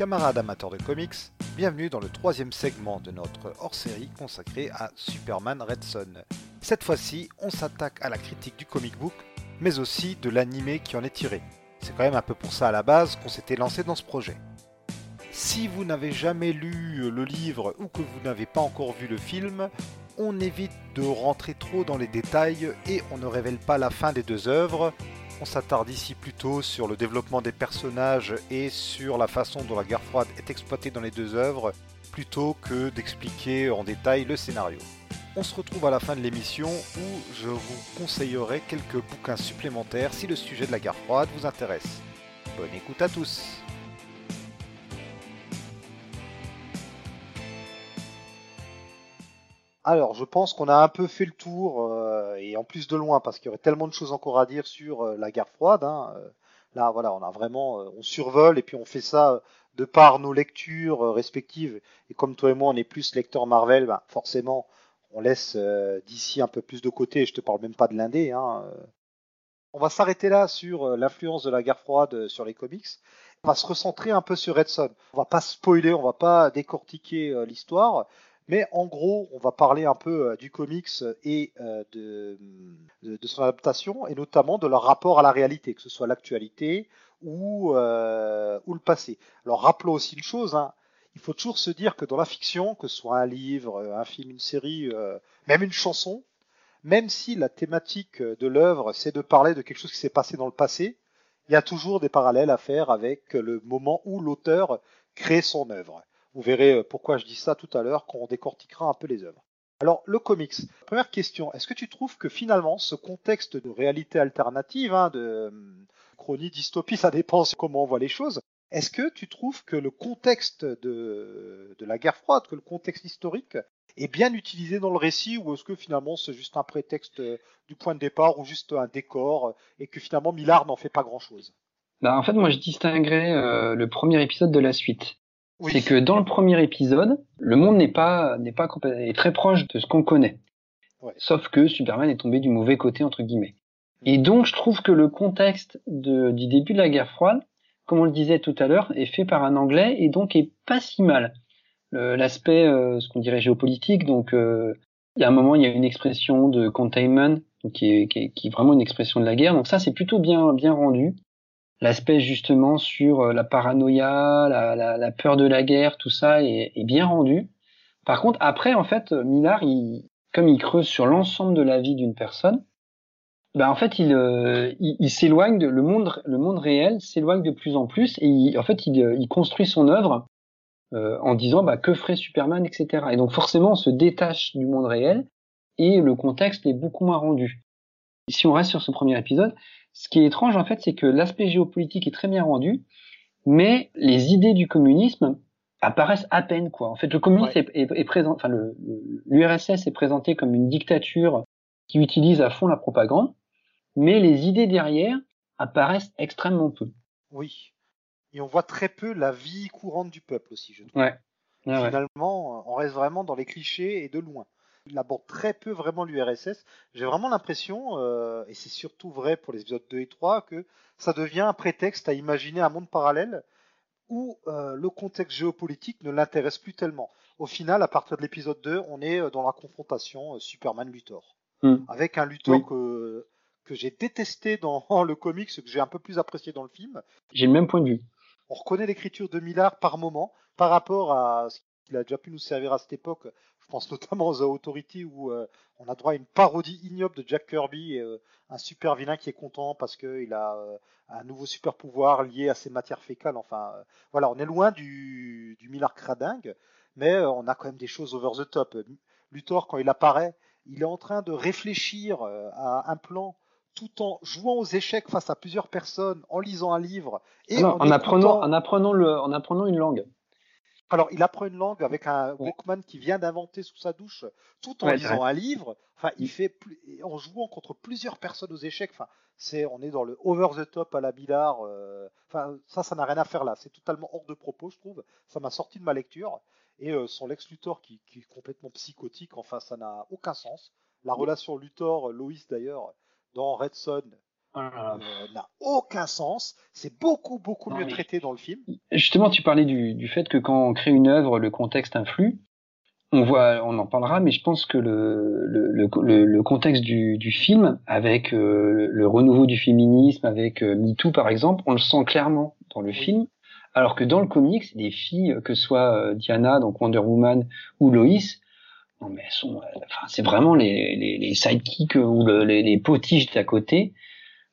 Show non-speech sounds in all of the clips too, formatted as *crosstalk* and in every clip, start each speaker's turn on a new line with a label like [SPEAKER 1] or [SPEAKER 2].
[SPEAKER 1] Camarades amateurs de comics, bienvenue dans le troisième segment de notre hors-série consacré à Superman Red Son. Cette fois-ci, on s'attaque à la critique du comic book, mais aussi de l'animé qui en est tiré. C'est quand même un peu pour ça à la base qu'on s'était lancé dans ce projet. Si vous n'avez jamais lu le livre ou que vous n'avez pas encore vu le film, on évite de rentrer trop dans les détails et on ne révèle pas la fin des deux œuvres, on s'attarde ici plutôt sur le développement des personnages et sur la façon dont la guerre froide est exploitée dans les deux œuvres, plutôt que d'expliquer en détail le scénario. On se retrouve à la fin de l'émission où je vous conseillerai quelques bouquins supplémentaires si le sujet de la guerre froide vous intéresse. Bonne écoute à tous Alors, je pense qu'on a un peu fait le tour, euh, et en plus de loin, parce qu'il y aurait tellement de choses encore à dire sur euh, la guerre froide. Hein, euh, là, voilà, on a vraiment, on survole, et puis on fait ça de par nos lectures respectives. Et comme toi et moi, on est plus lecteur Marvel, ben, forcément, on laisse d'ici un peu plus de côté. Je te parle même pas de l'indé. Hein, on va s'arrêter là sur l'influence de la guerre froide sur les comics. On va se recentrer un peu sur Red Son. On va pas spoiler, on va pas décortiquer l'histoire. Mais en gros, on va parler un peu euh, du comics et euh, de, son adaptation, et notamment de leur rapport à la réalité, que ce soit l'actualité ou, euh, le passé. Alors rappelons aussi une chose, hein, il faut toujours se dire que dans la fiction, que ce soit un livre, un film, une série, même une chanson, même si la thématique de l'œuvre c'est de parler de quelque chose qui s'est passé dans le passé, il y a toujours des parallèles à faire avec le moment où l'auteur crée son œuvre. Vous verrez euh, pourquoi je dis ça tout à l'heure quand on décortiquera un peu les œuvres. Alors, le comics. Première question, est-ce que tu trouves que finalement, ce contexte de réalité alternative, hein, de hum, chronie, dystopie, ça dépend comment on voit les choses, est-ce que tu trouves que le contexte de, la guerre froide, que le contexte historique, est bien utilisé dans le récit ou est-ce que finalement c'est juste un prétexte euh, du point de départ ou juste un décor et que finalement Millard n'en fait pas grand-chose?
[SPEAKER 2] Bah, En fait, moi je distinguerais euh, le premier épisode de la suite c'est que dans le premier épisode, le monde n'est pas n'est pas est très proche de ce qu'on connaît. Sauf que Superman est tombé du mauvais côté entre guillemets. Et donc je trouve que le contexte de, du début de la guerre froide, comme on le disait tout à l'heure, est fait par un Anglais et donc est pas si mal. L'aspect, euh, ce qu'on dirait géopolitique, donc euh, il y a un moment il y a une expression de containment, donc qui, est, qui, est, qui est vraiment une expression de la guerre. Donc ça c'est plutôt bien bien rendu l'aspect justement sur euh, la paranoïa, la, la, la, peur de la guerre, tout ça est, est, bien rendu. Par contre, après, en fait, Millard, il, comme il creuse sur l'ensemble de la vie d'une personne, ben en fait, il, euh, il, s'éloigne de le monde, le monde réel s'éloigne de plus en plus et il, en fait, il, il construit son œuvre euh, en disant bah, que ferait Superman, etc. Et donc forcément, on se détache du monde réel et le contexte est beaucoup moins rendu. Si on reste sur ce premier épisode, ce qui est étrange, en fait, c'est que l'aspect géopolitique est très bien rendu, mais les idées du communisme apparaissent à peine, quoi. En fait, le communisme est, est, présent, enfin, l'URSS est présenté comme une dictature qui utilise à fond la propagande, mais les idées derrière apparaissent extrêmement peu.
[SPEAKER 1] Oui. Et on voit très peu la vie courante du peuple aussi, je trouve. Ouais. Finalement, on reste vraiment dans les clichés et de loin il aborde très peu vraiment l'URSS. J'ai vraiment l'impression, euh, et c'est surtout vrai pour les épisodes 2 et 3, que ça devient un prétexte à imaginer un monde parallèle où euh, le contexte géopolitique ne l'intéresse plus tellement. Au final, à partir de l'épisode 2, on est euh, dans la confrontation Superman-Luthor. Hmm. Avec un Luthor que, que j'ai détesté dans *laughs* le comics, que j'ai un peu plus apprécié dans le film.
[SPEAKER 2] J'ai le même point de vue.
[SPEAKER 1] On reconnaît l'écriture de Millard par moment, par rapport à ce qu'il a déjà pu nous servir à cette époque pense notamment aux Authority où euh, on a droit à une parodie ignoble de Jack Kirby, et, euh, un super vilain qui est content parce qu'il a euh, un nouveau super pouvoir lié à ses matières fécales. Enfin, voilà, on est loin du, du Millard cradingue, mais on a quand même des choses over the top. Luthor, quand il apparaît, il est en train de réfléchir à un plan tout en jouant aux échecs face à plusieurs personnes, en lisant un livre
[SPEAKER 2] et en, apprenant, en apprenant le, en apprenant une langue.
[SPEAKER 1] Alors, il apprend une langue avec un Walkman qui vient d'inventer sous sa douche, tout en lisant un livre. Enfin, il fait en jouant contre plusieurs personnes aux échecs. Enfin, c'est, on est dans le over the top à la Billard. Euh, enfin, ça, ça n'a rien à faire là. C'est totalement hors de propos, je trouve. Ça m'a sorti de ma lecture. Et euh, son Lex Luthor qui, qui, est complètement psychotique. Enfin, ça n'a aucun sens. La relation Luthor-Loïs d'ailleurs dans Red Son, ah n'a aucun sens. C'est beaucoup, beaucoup mieux traité dans le film.
[SPEAKER 2] Justement, tu parlais du, du, fait que quand on crée une œuvre, le contexte influe. On voit, on en parlera, mais je pense que le, le, le, le contexte du, du, film, avec euh, le renouveau du féminisme, avec euh, MeToo par exemple, on le sent clairement dans le film. Alors que dans le comics, les filles, que ce soit euh, Diana, donc Wonder Woman, ou Lois, non mais elles sont, enfin c'est vraiment les, les, les sidekicks ou les, les potiches d'à côté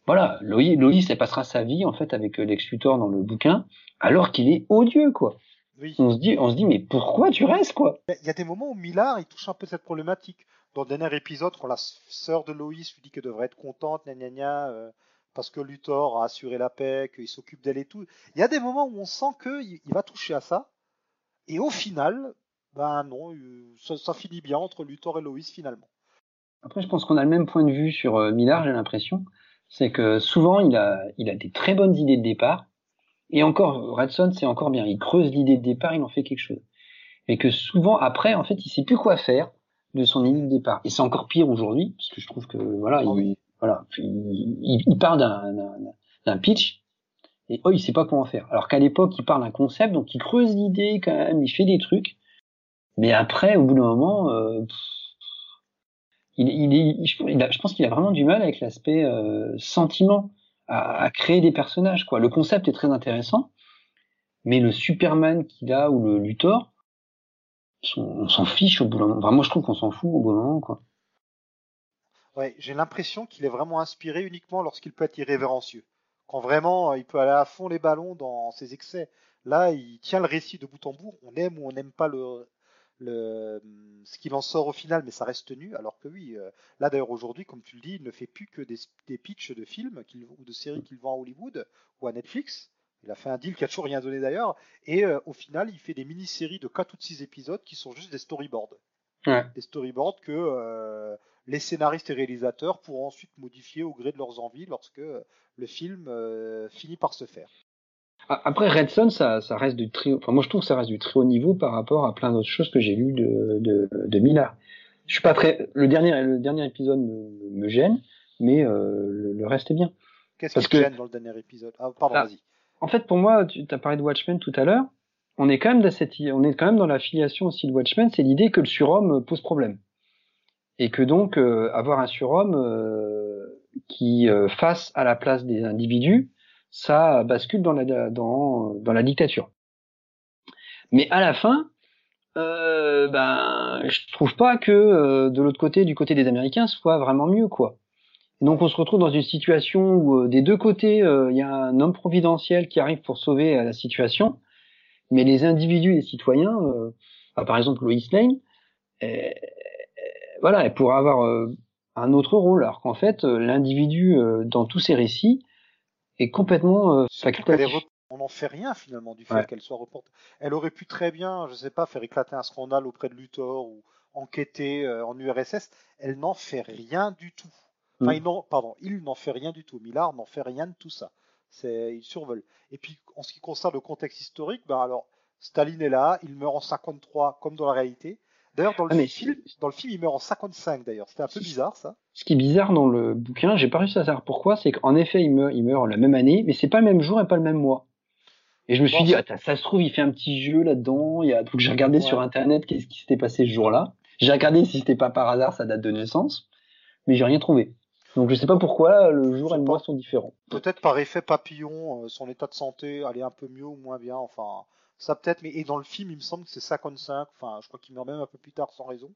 [SPEAKER 2] voilà, Loïs, elle passera sa vie en fait avec euh, Lex Luthor dans le bouquin, alors qu'il est odieux quoi. On se dit, on se dit, mais pourquoi tu restes quoi?
[SPEAKER 1] Il y a des moments où Millard il touche un peu cette problématique. Dans le dernier épisode, quand la sœur de Loïs lui dit qu'elle devrait être contente, gna gna gna, euh, parce que Luthor a assuré la paix, qu'il s'occupe d'elle et tout. Il y a des moments où on sent qu'il il va toucher à ça, et au final, ben non, euh, ça, finit bien entre Luthor et Loïs finalement.
[SPEAKER 2] Après, je pense qu'on a le même point de vue sur Millard, j'ai l'impression c'est que souvent il a, il a des très bonnes idées de départ, et encore, Redson c'est encore bien, il creuse l'idée de départ, il en fait quelque chose. Mais que souvent après, en fait, il sait plus quoi faire de son idée de départ. Et c'est encore pire aujourd'hui, parce que je trouve que voilà, il, voilà, il, il part d'un pitch et oh, il sait pas comment faire. Alors qu'à l'époque, il parle d'un concept, donc il creuse l'idée quand même, il fait des trucs. Mais après, au bout d'un moment, euh, je pense qu'il a vraiment du mal avec l'aspect euh, sentiment à, créer des personnages. Le concept est très intéressant, mais le Superman qu'il a ou le Luthor, on s'en fiche au bout d'un moment. Enfin, moi, je trouve qu'on s'en fout au bout d'un moment. Quoi.
[SPEAKER 1] Ouais, j'ai l'impression qu'il est vraiment inspiré uniquement lorsqu'il peut être irrévérencieux. Quand vraiment il peut aller à fond les ballons dans ses excès. Là, il tient le récit de bout en bout. On aime ou on n'aime pas le, le, ce qu'il en sort au final, mais ça reste tenu. Alors que oui, euh, là d'ailleurs aujourd'hui, comme tu le dis, il ne fait plus que des, des pitchs de films ou de séries qu'il vend à Hollywood ou à Netflix. Il a fait un deal qui a toujours rien donné d'ailleurs. Et euh, au final, il fait des mini-séries de 4 ou 6 épisodes qui sont juste des storyboards. Ouais. Des storyboards que euh, les scénaristes et réalisateurs pourront ensuite modifier au gré de leurs envies lorsque le film finit par se faire.
[SPEAKER 2] Après Red Son, ça, ça reste du très, enfin moi je trouve que ça reste du très haut niveau par rapport à plein d'autres choses que j'ai lues de, de, de Miller. Je suis pas très, le dernier, le dernier épisode me, me gêne, mais euh, le, reste est bien.
[SPEAKER 1] Qu'est-ce qui te gêne dans le dernier épisode? Ah pardon, ah, vas-y.
[SPEAKER 2] En fait, pour moi, tu as parlé de Watchmen tout à l'heure. On est quand même dans cette, on est quand même dans la filiation aussi de Watchmen, c'est l'idée que le surhomme pose problème et que donc euh, avoir un surhomme euh, qui euh, fasse à la place des individus ça bascule dans la, dans, dans la dictature. Mais à la fin, euh, ben, je trouve pas que euh, de l'autre côté, du côté des Américains, soit vraiment mieux, quoi. Et donc on se retrouve dans une situation où euh, des deux côtés, euh, il y a un homme providentiel qui arrive pour sauver la situation, mais les individus, les citoyens, bah, par exemple Lois Lane, voilà, elle pourrait avoir un autre rôle, alors qu'en fait, l'individu dans tous ces récits, est complètement euh,
[SPEAKER 1] On n'en fait rien finalement du fait qu'elle soit reportée. Elle aurait pu très bien, je sais pas, faire éclater un scandale auprès de Luthor ou enquêter euh, en URSS. Elle n'en fait rien du tout. Enfin, mm. il pardon, il n'en fait rien du tout. Millard n'en fait rien de tout ça. C'est, il survole. Et puis, en ce qui concerne le contexte historique, ben alors, Staline est là, il meurt en 53 comme dans la réalité. D'ailleurs, dans, le ah, film, dans le film, il meurt en 55 d'ailleurs. C'était un peu bizarre ça.
[SPEAKER 2] Ce qui est bizarre dans le bouquin, j'ai pas réussi à savoir pourquoi, c'est qu'en effet, il meurt, il meurt la même année, mais c'est pas le même jour et pas le même mois. Et je me suis dit, ah, ça se trouve, il fait un petit jeu là-dedans. Il y a, donc j'ai regardé sur internet qu'est-ce qui s'était passé ce jour-là. J'ai regardé si c'était pas par hasard sa date de naissance, mais j'ai rien trouvé. Donc je sais pas pourquoi le jour et le mois sont différents.
[SPEAKER 1] Peut-être par effet papillon, euh, son état de santé allait un peu mieux ou moins bien. Enfin, ça peut-être, mais et dans le film, il me semble que c'est 55. Enfin, je crois qu'il meurt même un peu plus tard sans raison.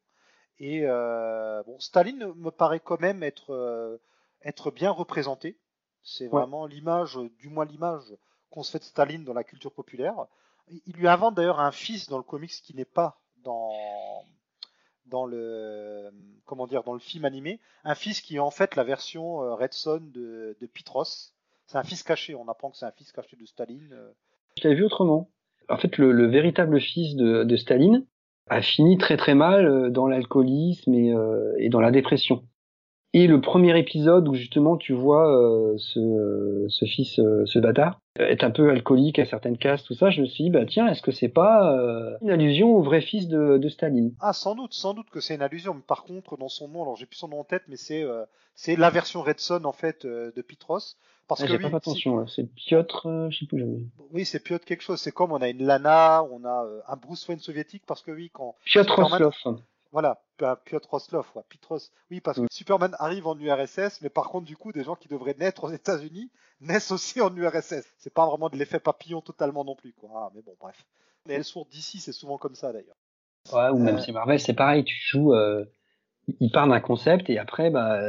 [SPEAKER 1] Et euh, bon, Staline me paraît quand même être euh, être bien représenté. C'est vraiment l'image, du moins l'image qu'on se fait de Staline dans la culture populaire. Il lui invente d'ailleurs un fils dans le comics qui n'est pas dans dans le comment dire dans le film animé, un fils qui est en fait la version euh, Red Son de, de Pitros. C'est un fils caché. On apprend que c'est un fils caché de Staline.
[SPEAKER 2] Je l'avais vu autrement en fait, le, véritable fils de, Staline a fini très très mal euh, dans l'alcoolisme et, euh, et, dans la dépression. Et le premier épisode où justement tu vois euh, ce, fils, ce bâtard, être un peu alcoolique à certaines cases, tout ça, je me suis dit, bah tiens, est-ce que c'est pas une allusion au vrai fils de, de Staline?
[SPEAKER 1] Ah, sans doute, sans doute que c'est une allusion. Mais par contre, dans son nom, alors j'ai plus son nom en tête, mais c'est c'est la version Redson en fait de Pitros.
[SPEAKER 2] Parce ah, que j'ai pas attention, c'est Piotr, je sais plus jamais.
[SPEAKER 1] Oui, c'est Piotr quelque chose. C'est comme on a une Lana, on a un Bruce Wayne soviétique, parce que oui, quand
[SPEAKER 2] Piotr Superman...
[SPEAKER 1] Voilà, Piotr Oslov, ouais, Pitros. Oui, parce que Superman arrive en URSS, mais par contre, du coup, des gens qui devraient naître aux États-Unis *laughs* naissent aussi en URSS. C'est pas vraiment de l'effet papillon totalement non plus, quoi. Ah, mais bon, bref. Les Elseworlds d'ici, c'est souvent comme ça, d'ailleurs.
[SPEAKER 2] Ouais, ou même euh... Marvel, c'est pareil. Tu joues, euh, il part d'un concept et après, bah,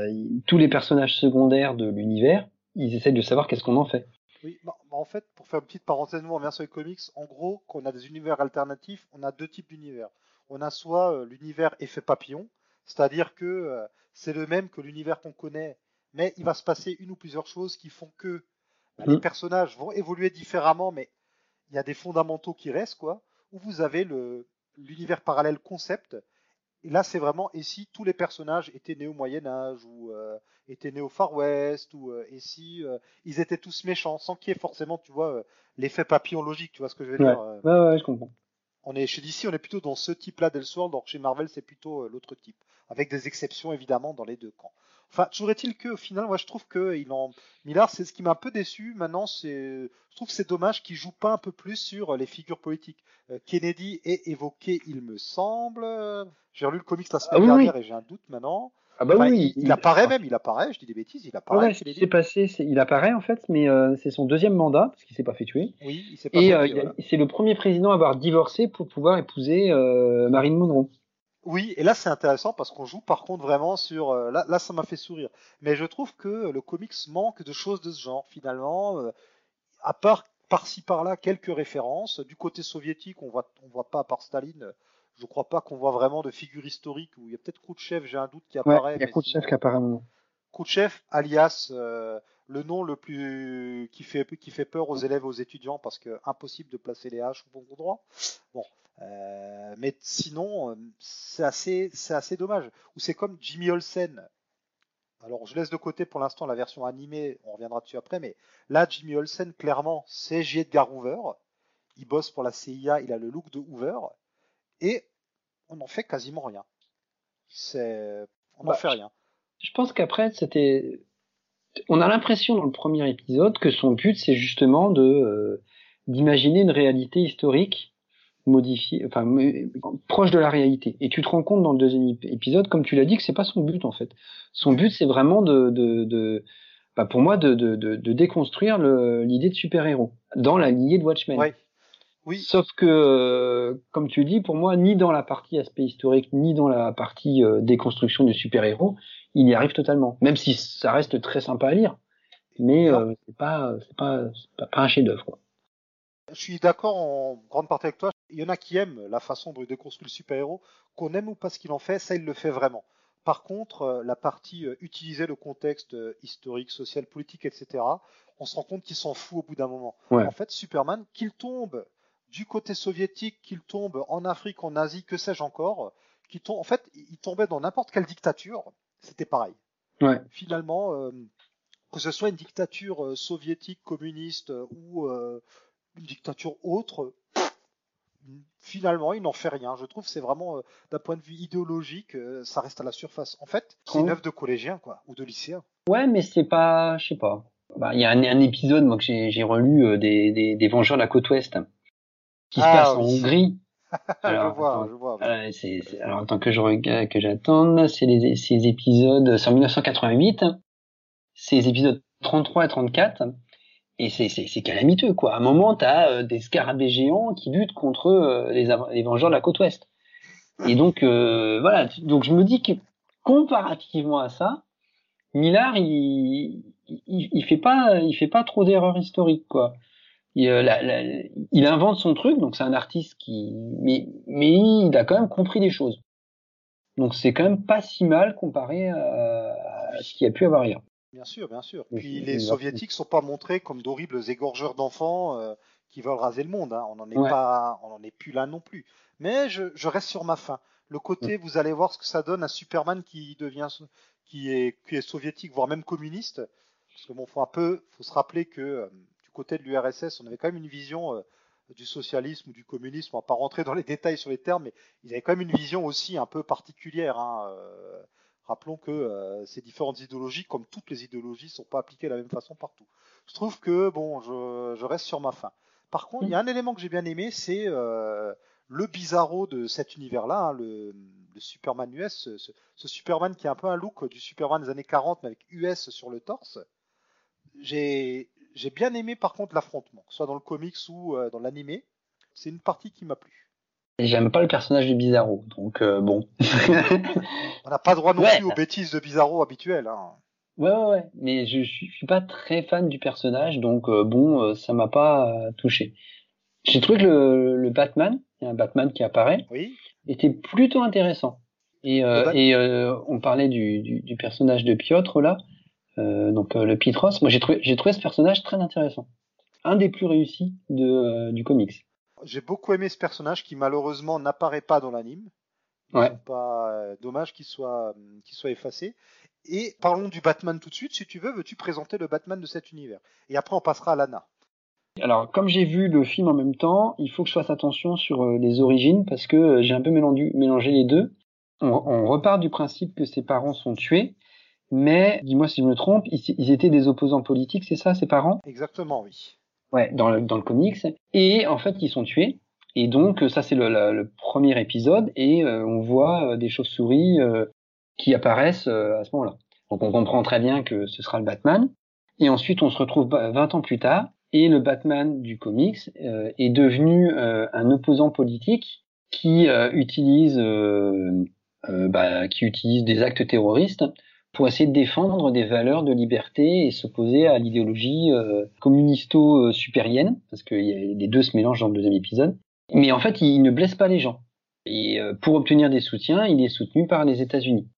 [SPEAKER 2] tous les personnages secondaires de l'univers, ils essaient de savoir qu'est-ce qu'on en fait.
[SPEAKER 1] Oui, bah, bah, en fait, pour faire une petite parenthèse, nous, on vient sur les comics, en gros, quand on a des univers alternatifs, on a deux types d'univers on a soit euh, l'univers effet papillon, c'est-à-dire que euh, c'est le même que l'univers qu'on connaît, mais il va se passer une ou plusieurs choses qui font que bah, les mm. personnages vont évoluer différemment, mais il y a des fondamentaux qui restent, quoi. Ou vous avez l'univers parallèle concept. Et là, c'est vraiment, et si tous les personnages étaient nés au Moyen Âge, ou euh, étaient nés au Far West, ou et si ils étaient tous méchants, sans qu'il y ait forcément, tu vois, l'effet papillon logique, tu vois ce que je veux dire
[SPEAKER 2] Ouais, ouais, je comprends.
[SPEAKER 1] On est chez DC, on est plutôt dans ce type-là d'Elseworld, donc chez Marvel, c'est plutôt euh, l'autre type, avec des exceptions évidemment dans les deux camps. Enfin, toujours est-il que, au final, moi, je trouve que il en Millard, c'est ce qui m'a un peu déçu. Maintenant, c'est, je trouve que c'est dommage qu'il joue pas un peu plus sur les figures politiques. Euh, Kennedy est évoqué, il me semble. J'ai relu le comics la semaine ah dernière et j'ai un doute maintenant.
[SPEAKER 2] Ah bah oui,
[SPEAKER 1] il, apparaît même, il apparaît, je dis des bêtises, il apparaît.
[SPEAKER 2] Ouais, ce qui s'est passé, il apparaît en fait, mais euh, c'est son deuxième mandat, parce qu'il s'est pas fait tuer.
[SPEAKER 1] Oui, il s'est pas
[SPEAKER 2] et,
[SPEAKER 1] fait
[SPEAKER 2] euh, c'est le premier président à avoir divorcé pour pouvoir épouser euh, Marine Monroe.
[SPEAKER 1] Oui, et là c'est intéressant parce qu'on joue par contre vraiment sur... là, là ça m'a fait sourire. Mais je trouve que le comics manque de choses de ce genre finalement, à part par-ci par-là quelques références. Du côté soviétique, on voit, on voit pas à part Staline je crois pas qu'on voit vraiment de figure historique où il y a peut-être Khrouchtchev, j'ai un doute qui apparaît.
[SPEAKER 2] il y a Khrouchtchev qui apparaît
[SPEAKER 1] Khrouchtchev, alias euh, le nom le plus qui fait qui fait peur aux élèves, aux étudiants parce que impossible de placer les H au bon endroit. Bon, euh, mais sinon euh, c'est assez c'est assez dommage. Ou c'est comme Jimmy Olsen. Alors je laisse de côté pour l'instant la version animée, on reviendra dessus après, mais là Jimmy Olsen clairement c'est J. Edgar Hoover. Il bosse pour la CIA, il a le look de Hoover et on n'en fait quasiment rien. C'est, on n'en bah, fait rien.
[SPEAKER 2] Je pense qu'après, c'était, on a l'impression dans le premier épisode que son but, c'est justement de euh, d'imaginer une réalité historique modifiée, enfin proche de la réalité. Et tu te rends compte dans le deuxième épisode, comme tu l'as dit, que c'est pas son but en fait. Son but, c'est vraiment de, de, de bah, pour moi, de, de, de déconstruire l'idée de super-héros dans la lignée de Watchmen.
[SPEAKER 1] Oui.
[SPEAKER 2] Sauf que, euh, comme tu dis, pour moi, ni dans la partie aspect historique, ni dans la partie euh, déconstruction du super-héros, il y arrive totalement. Même si ça reste très sympa à lire, mais euh, c'est pas, c'est pas, pas, un chef-d'œuvre.
[SPEAKER 1] Je suis d'accord en grande partie avec toi. Il y en a qui aiment la façon de déconstruire le super-héros, qu'on aime ou pas ce qu'il en fait, ça il le fait vraiment. Par contre, la partie utiliser le contexte historique, social, politique, etc., on se rend compte qu'il s'en fout au bout d'un moment. En fait, Superman, qu'il tombe du côté soviétique, qu'il tombe en Afrique, en Asie, que sais-je encore, qui tombe, en fait, il tombait dans n'importe quelle dictature, c'était pareil.
[SPEAKER 2] Ouais.
[SPEAKER 1] Finalement, euh, que ce soit une dictature euh, soviétique, communiste euh, ou une dictature autre, finalement, il n'en fait rien. Je trouve c'est vraiment, d'un point de vue idéologique, ça reste à la surface. En fait, c'est une œuvre de collégien, quoi, ou de lycéen.
[SPEAKER 2] Ouais, mais c'est pas, je sais pas. Bah, il y a un, épisode, moi, que j'ai relu des, des, des Vengeurs de la côte ouest qui se ah passe en Hongrie.
[SPEAKER 1] Alors, je vois, je vois.
[SPEAKER 2] c'est, alors, en tant que je regarde, que j'attende, c'est les, ces épisodes, c'est en 1988, ces épisodes 33 et 34, et c'est, c'est, c'est calamiteux, quoi. À un moment, t'as euh, des scarabées géants qui luttent contre euh, les, les Vengeurs de la côte ouest. Et donc, euh, voilà. Donc, je me dis que, comparativement à ça, Millard, il, il, il fait pas, il fait pas trop d'erreurs historiques, quoi. Il, euh, il, invente son truc, donc c'est un artiste qui, mais, mais il a quand même compris des choses. Donc c'est quand même pas si mal comparé à, ce qu'il y a pu avoir hier.
[SPEAKER 1] Bien sûr, bien sûr. Puis les soviétiques sont pas montrés comme d'horribles égorgeurs d'enfants euh, qui veulent raser le monde. Hein. On n'en est pas, on en est plus là non plus. Mais je, je reste sur ma fin. Le côté, vous allez voir ce que ça donne à Superman qui devient, qui est, qui est soviétique, voire même communiste. Parce que bon, faut un peu, faut se rappeler que euh, côté de l'URSS, on avait quand même une vision euh, du socialisme ou du communisme. On va pas rentrer dans les détails sur les termes, mais ils avaient quand même une vision aussi un peu particulière. Hein, euh, rappelons que ces différentes idéologies, comme toutes les idéologies, sont pas appliquées de la même façon partout. Je trouve que bon, je, reste sur ma fin. Par contre, il y a un élément que j'ai bien aimé, c'est le bizarro de cet univers-là, hein, le, Superman US, ce, Superman qui a un peu un look du Superman des années 40, mais avec US sur le torse. J'ai bien aimé par contre l'affrontement, soit dans le comics ou euh, dans l'animé. C'est une partie qui m'a plu.
[SPEAKER 2] J'aime pas le personnage du Bizarro, donc euh, bon. *laughs*
[SPEAKER 1] On n'a pas droit non plus aux bêtises de Bizarro habituelles. Hein.
[SPEAKER 2] Ouais, ouais, ouais, mais je, je, suis pas très fan du personnage, donc euh, bon, ça m'a pas touché. J'ai trouvé que le, le Batman, il y a un Batman qui apparaît,
[SPEAKER 1] oui.
[SPEAKER 2] était plutôt intéressant. Et, euh, et euh, on parlait du, du, du, personnage de Piotr là, euh, donc euh, le Pitros. Moi j'ai trouvé, j'ai trouvé ce personnage très intéressant, un des plus réussis de, euh, du comics.
[SPEAKER 1] J'ai beaucoup aimé ce personnage qui malheureusement n'apparaît pas dans l'anime.
[SPEAKER 2] Ouais.
[SPEAKER 1] Pas dommage qu'il soit qu'il soit effacé. Et parlons du Batman tout de suite, si tu veux. Veux-tu présenter le Batman de cet univers? Et après on passera à Lana.
[SPEAKER 2] Alors, comme j'ai vu le film en même temps, il faut que je fasse attention sur euh, les origines parce que euh, j'ai un peu mélangé, mélangé les deux. On, repart du principe que ses parents sont tués, mais dis-moi si je me trompe, ils, étaient des opposants politiques, c'est ça, ses parents?
[SPEAKER 1] Exactement, oui.
[SPEAKER 2] Ouais, dans le, dans le comics. Et en fait, ils sont tués. Et donc, ça, c'est le, le, premier épisode, et euh, on voit des chauves-souris qui apparaissent à ce moment-là. Donc, on comprend très bien que ce sera le Batman. Et ensuite, on se retrouve 20 ans plus tard, et le Batman du comics euh, est devenu euh, un opposant politique qui euh, utilise bah, qui utilise des actes terroristes pour essayer de défendre des valeurs de liberté et s'opposer à l'idéologie communisto-supérienne, parce que les deux se mélangent dans le deuxième épisode. Mais en fait, il ne blesse pas les gens. Et pour obtenir des soutiens, il est soutenu par les États-Unis.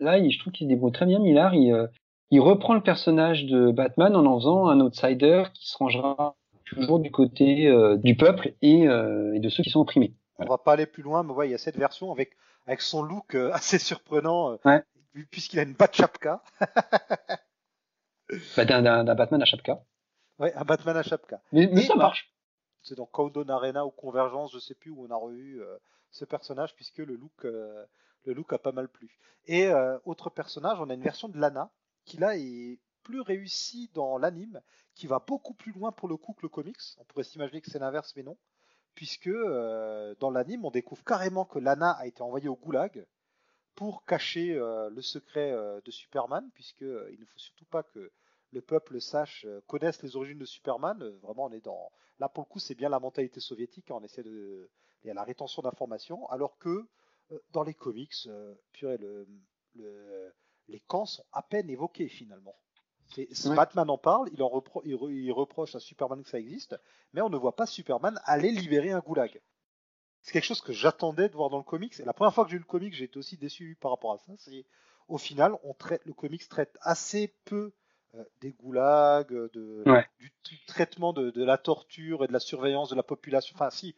[SPEAKER 2] Là, je trouve qu'il se débrouille très bien, Millard. Il, il reprend le personnage de Batman en en faisant un outsider qui se rangera toujours du côté euh, du peuple euh, et, de ceux qui sont opprimés.
[SPEAKER 1] On va pas aller plus loin, mais ouais, il y a cette version avec avec son look euh, *laughs* assez surprenant, puisqu'il a une chapka. *laughs*
[SPEAKER 2] bah, d'un Batman à chapka.
[SPEAKER 1] Ouais, un Batman à chapka.
[SPEAKER 2] Mais, ça marche.
[SPEAKER 1] C'est dans Countdown Arena ou Convergence, je sais plus où on a revu ce personnage, puisque le look, le look a pas mal plu. Et autre personnage, on a une version de Lana, qui là est plus réussi dans l'anime, qui va beaucoup plus loin pour le coup que le comics. On pourrait s'imaginer que c'est l'inverse, mais non. Puisque euh, dans l'anime, on découvre carrément que Lana a été envoyée au goulag pour cacher euh, le secret euh, de Superman, puisque il ne faut surtout pas que le peuple sache, connaisse les origines de Superman. vraiment, on est dans là pour le coup, c'est bien la mentalité soviétique. Hein, on essaie de il y a la rétention d'informations, alors que dans les comics, purée, le, le les camps sont à peine évoqués finalement. Batman en parle, il, en il, reproche à Superman que ça existe, mais on ne voit pas Superman aller libérer un goulag. C'est quelque chose que j'attendais de voir dans le comics. Et la première fois que j'ai lu le comics, j'ai été aussi déçu par rapport à ça. C'est au final, on traite, le comics traite assez peu euh, des goulags, de, du, traitement de, la torture et de la surveillance de la population. Enfin, si,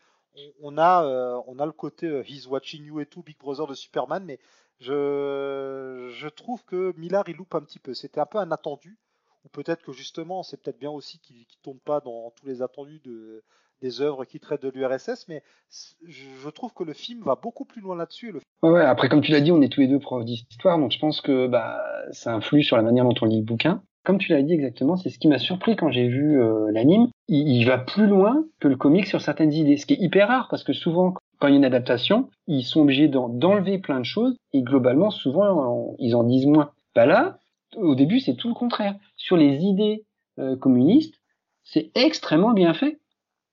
[SPEAKER 1] on, a, euh, on a le côté euh, He's Watching You et tout, Big Brother de Superman, mais je, je trouve que Millard il loupe un petit peu. C'était un peu un attendu, ou peut-être que justement c'est peut-être bien aussi qu'il ne tombe pas dans tous les attendus de, des œuvres qui traitent de l'URSS, mais je trouve que le film va beaucoup plus loin là-dessus. Le...
[SPEAKER 2] Ouais, après comme tu l'as dit, on est tous les deux profs d'histoire, donc je pense que bah, ça influe sur la manière dont on lit le bouquin. Comme tu l'as dit exactement, c'est ce qui m'a surpris quand j'ai vu euh, l'anime. Il, va plus loin que le comic sur certaines idées, ce qui est hyper rare parce que souvent quand il y a une adaptation, ils sont obligés d'enlever plein de choses et globalement, souvent, ils en disent moins. Bah là, au début, c'est tout le contraire. Sur les idées euh, communistes, c'est extrêmement bien fait.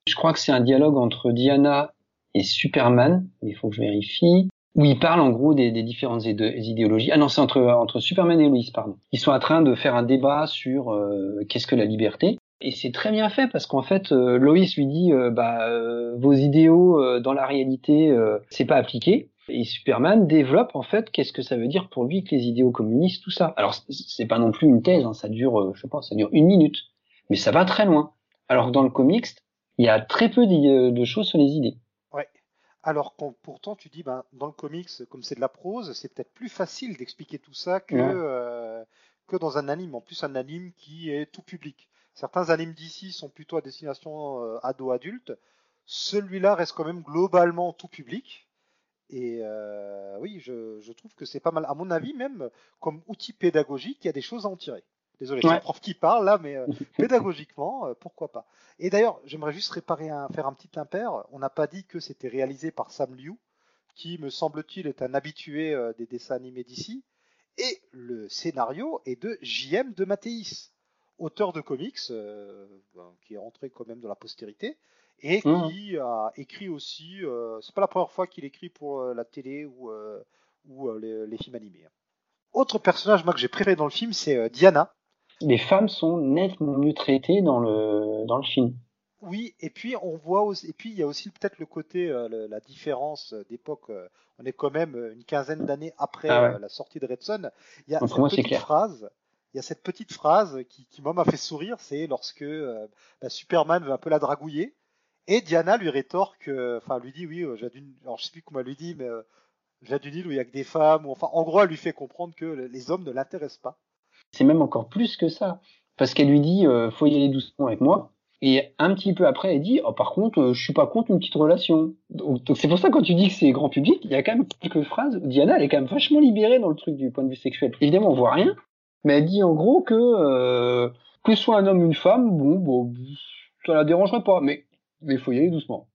[SPEAKER 2] Je crois que c'est un dialogue entre Diana et Superman, il faut que je vérifie, où ils parlent en gros des, différentes idéologies. Ah non, c'est entre, Superman et Lois, pardon. Ils sont en train de faire un débat sur euh, qu'est-ce que la liberté. Et c'est très bien fait parce qu'en fait euh, Loïs lui dit euh, bah euh, vos idéaux dans la réalité c'est pas appliqué. Et Superman développe en fait qu'est-ce que ça veut dire pour lui que les idéaux communistes tout ça. Alors c'est pas non plus une thèse hein, ça dure je pas ça dure une minute. Mais ça va très loin. Alors que dans le comics il y a très peu de choses sur les idées
[SPEAKER 1] ouais Alors quand pourtant tu dis, ben, dans le comics, comme c'est de la prose, c'est peut-être plus facile d'expliquer tout ça que, euh, que dans un anime. En plus, un anime qui est tout public. Certains animes d'ici sont plutôt à destination euh, ado-adulte. Celui-là reste quand même globalement tout public. Et euh, oui, je, je, trouve que c'est pas mal. À mon avis, même comme outil pédagogique, il y a des choses à en tirer. Désolé, c'est un prof qui parle là, mais euh, *laughs* pédagogiquement, euh, pourquoi pas. Et d'ailleurs, j'aimerais juste réparer un, faire un petit impair. On n'a pas dit que c'était réalisé par Sam Liu, qui, me semble-t-il, est un habitué euh, des dessins animés d'ici. Et le scénario est de J.M. de Mathéis, auteur de comics, ben, qui est entré quand même dans la postérité, et mmh. qui a écrit aussi. c'est pas la première fois qu'il écrit pour la télé ou, ou les, les, films animés. Autre personnage moi que j'ai préféré dans le film, c'est Diana,
[SPEAKER 2] les femmes sont nettement mieux traitées dans le dans le film.
[SPEAKER 1] Oui, et puis on voit aussi, et puis il y a aussi peut-être le côté euh, la différence d'époque. Euh, on est quand même une quinzaine d'années après ah euh, la sortie de Red Son. Il y a cette petite phrase. Il y a cette petite phrase qui, qui m'a fait sourire, c'est lorsque bah, Superman veut un peu la dragouiller et Diana lui rétorque, enfin lui dit oui, j'ai alors je sais plus comment elle lui dit, mais j'ai d'une île où il y a que des femmes, ou enfin en gros elle lui fait comprendre que les hommes ne l'intéressent pas.
[SPEAKER 2] C'est même encore plus que ça. Parce qu'elle lui dit, euh, faut y aller doucement avec moi. Et un petit peu après, elle dit, oh, par contre, euh, je suis pas contre une petite relation. Donc c'est pour ça quand tu dis que c'est grand public, il y a quand même quelques phrases. Diana, elle est quand même vachement libérée dans le truc du point de vue sexuel. Évidemment, on voit rien, mais elle dit en gros que euh, que ce soit un homme ou une femme, bon, bon, ça la dérangerait pas, mais mais faut y aller doucement.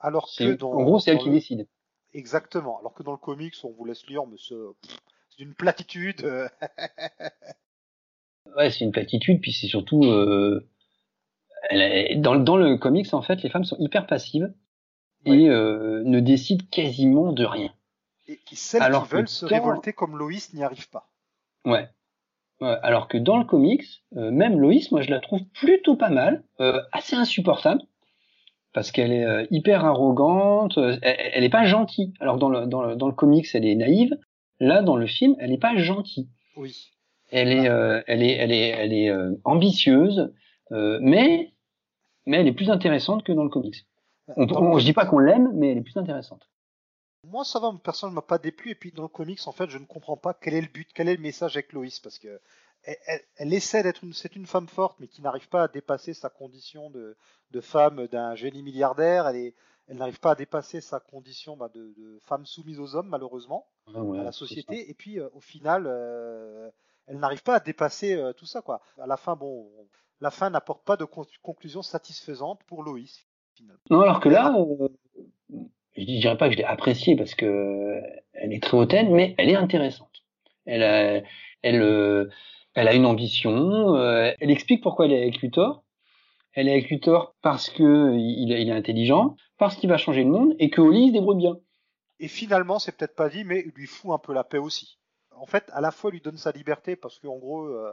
[SPEAKER 1] Alors que dans,
[SPEAKER 2] en gros, c'est elle qui décide.
[SPEAKER 1] Exactement. Alors que dans le comics, on vous laisse lire, mais c'est une platitude. *laughs*
[SPEAKER 2] Ouais, c'est une platitude, puis c'est surtout euh, dans, dans le comics en fait, les femmes sont hyper passives et euh, ne décident quasiment de rien.
[SPEAKER 1] Et, celles alors qui veulent se révolter comme Loïs n'y arrivent pas.
[SPEAKER 2] Ouais. ouais. Alors que dans le comics, euh, même Loïs, moi je la trouve plutôt pas mal, euh, assez insupportable parce qu'elle est euh, hyper arrogante, elle, elle est pas gentille. Alors dans le, dans le dans le comics, elle est naïve. Là, dans le film, elle est pas gentille.
[SPEAKER 1] Oui.
[SPEAKER 2] Elle est, euh, elle est, elle est, elle est euh, ambitieuse, euh, mais, mais elle est plus intéressante que dans le comics. On, on, je dis pas qu'on l'aime, mais elle est plus intéressante.
[SPEAKER 1] Moi, ça va, personne ne m'a pas déplu. Et puis dans le comics, en fait, je ne comprends pas quel est le but, quel est le message avec Loïs, parce que elle, essaie d'être une, c'est une femme forte, mais qui n'arrive pas à dépasser sa condition de, de femme d'un génie milliardaire. Elle est, elle n'arrive pas à dépasser sa condition bah, de, de, femme soumise aux hommes, malheureusement, ah à la société. Et puis, au final, euh, elle n'arrive pas à dépasser euh, tout ça, quoi. À la fin, bon, la fin n'apporte pas de conclusion satisfaisante pour Loïs.
[SPEAKER 2] Finalement. Non, alors que là, euh, je dirais pas que je l'ai appréciée parce que elle est très hautaine, mais elle est intéressante. Elle a, elle, euh, elle a une ambition. elle explique pourquoi elle est avec Luthor. Elle est avec Luthor parce que il, il est intelligent, parce qu'il va changer le monde et que Oli se débrouille bien.
[SPEAKER 1] Et finalement, c'est peut-être pas dit, mais il lui fout un peu la paix aussi en fait, à la fois lui donne sa liberté parce qu'en gros, euh,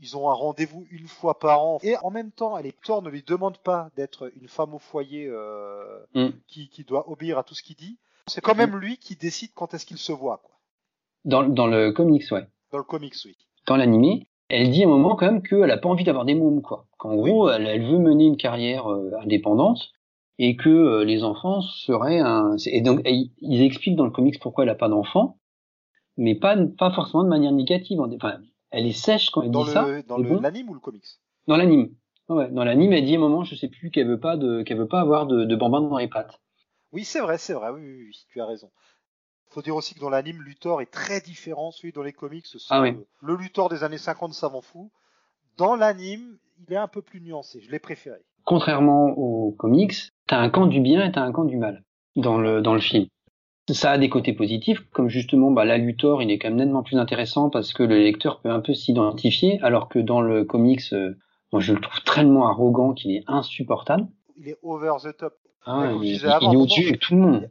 [SPEAKER 1] ils ont un rendez-vous une fois par an. Et en même temps, Thor ne lui demande pas d'être une femme au foyer euh, mm. qui, qui, doit obéir à tout ce qu'il dit. C'est quand même lui qui décide quand est-ce qu'il se voit. Quoi.
[SPEAKER 2] Dans, dans le comics, ouais.
[SPEAKER 1] Dans le comics, oui.
[SPEAKER 2] Dans l'animé, elle dit à un moment quand même qu'elle a pas envie d'avoir des mômes, quoi. Qu'en gros, elle, elle, veut mener une carrière euh, indépendante et que euh, les enfants seraient un. Et donc, ils expliquent dans le comics pourquoi elle a pas d'enfants mais pas, pas forcément de manière négative. Enfin, elle est sèche quand elle
[SPEAKER 1] dans
[SPEAKER 2] dit
[SPEAKER 1] le,
[SPEAKER 2] ça.
[SPEAKER 1] Dans l'anime ou le comics?
[SPEAKER 2] Dans l'anime. Ouais, dans l'anime, elle dit à un moment, je sais plus, qu'elle veut pas de, qu'elle veut pas avoir de, de bambins dans les pattes.
[SPEAKER 1] Oui, c'est vrai, c'est vrai, oui, oui, oui, tu as raison. Faut dire aussi que dans l'anime, Luthor est très différent, celui dans les comics.
[SPEAKER 2] Ah oui.
[SPEAKER 1] Le Luthor des années 50 ça m'en fout. Dans l'anime, il est un peu plus nuancé, je l'ai préféré.
[SPEAKER 2] Contrairement aux comics, t'as un camp du bien et t'as un camp du mal dans le, dans le film. Ça a des côtés positifs, comme justement bah, la Luthor, il est quand même nettement plus intéressant parce que le lecteur peut un peu s'identifier, alors que dans le comics, euh, moi je le trouve tellement arrogant qu'il est insupportable.
[SPEAKER 1] Il est over the top.
[SPEAKER 2] Ah, il, est au-dessus avec tout le monde.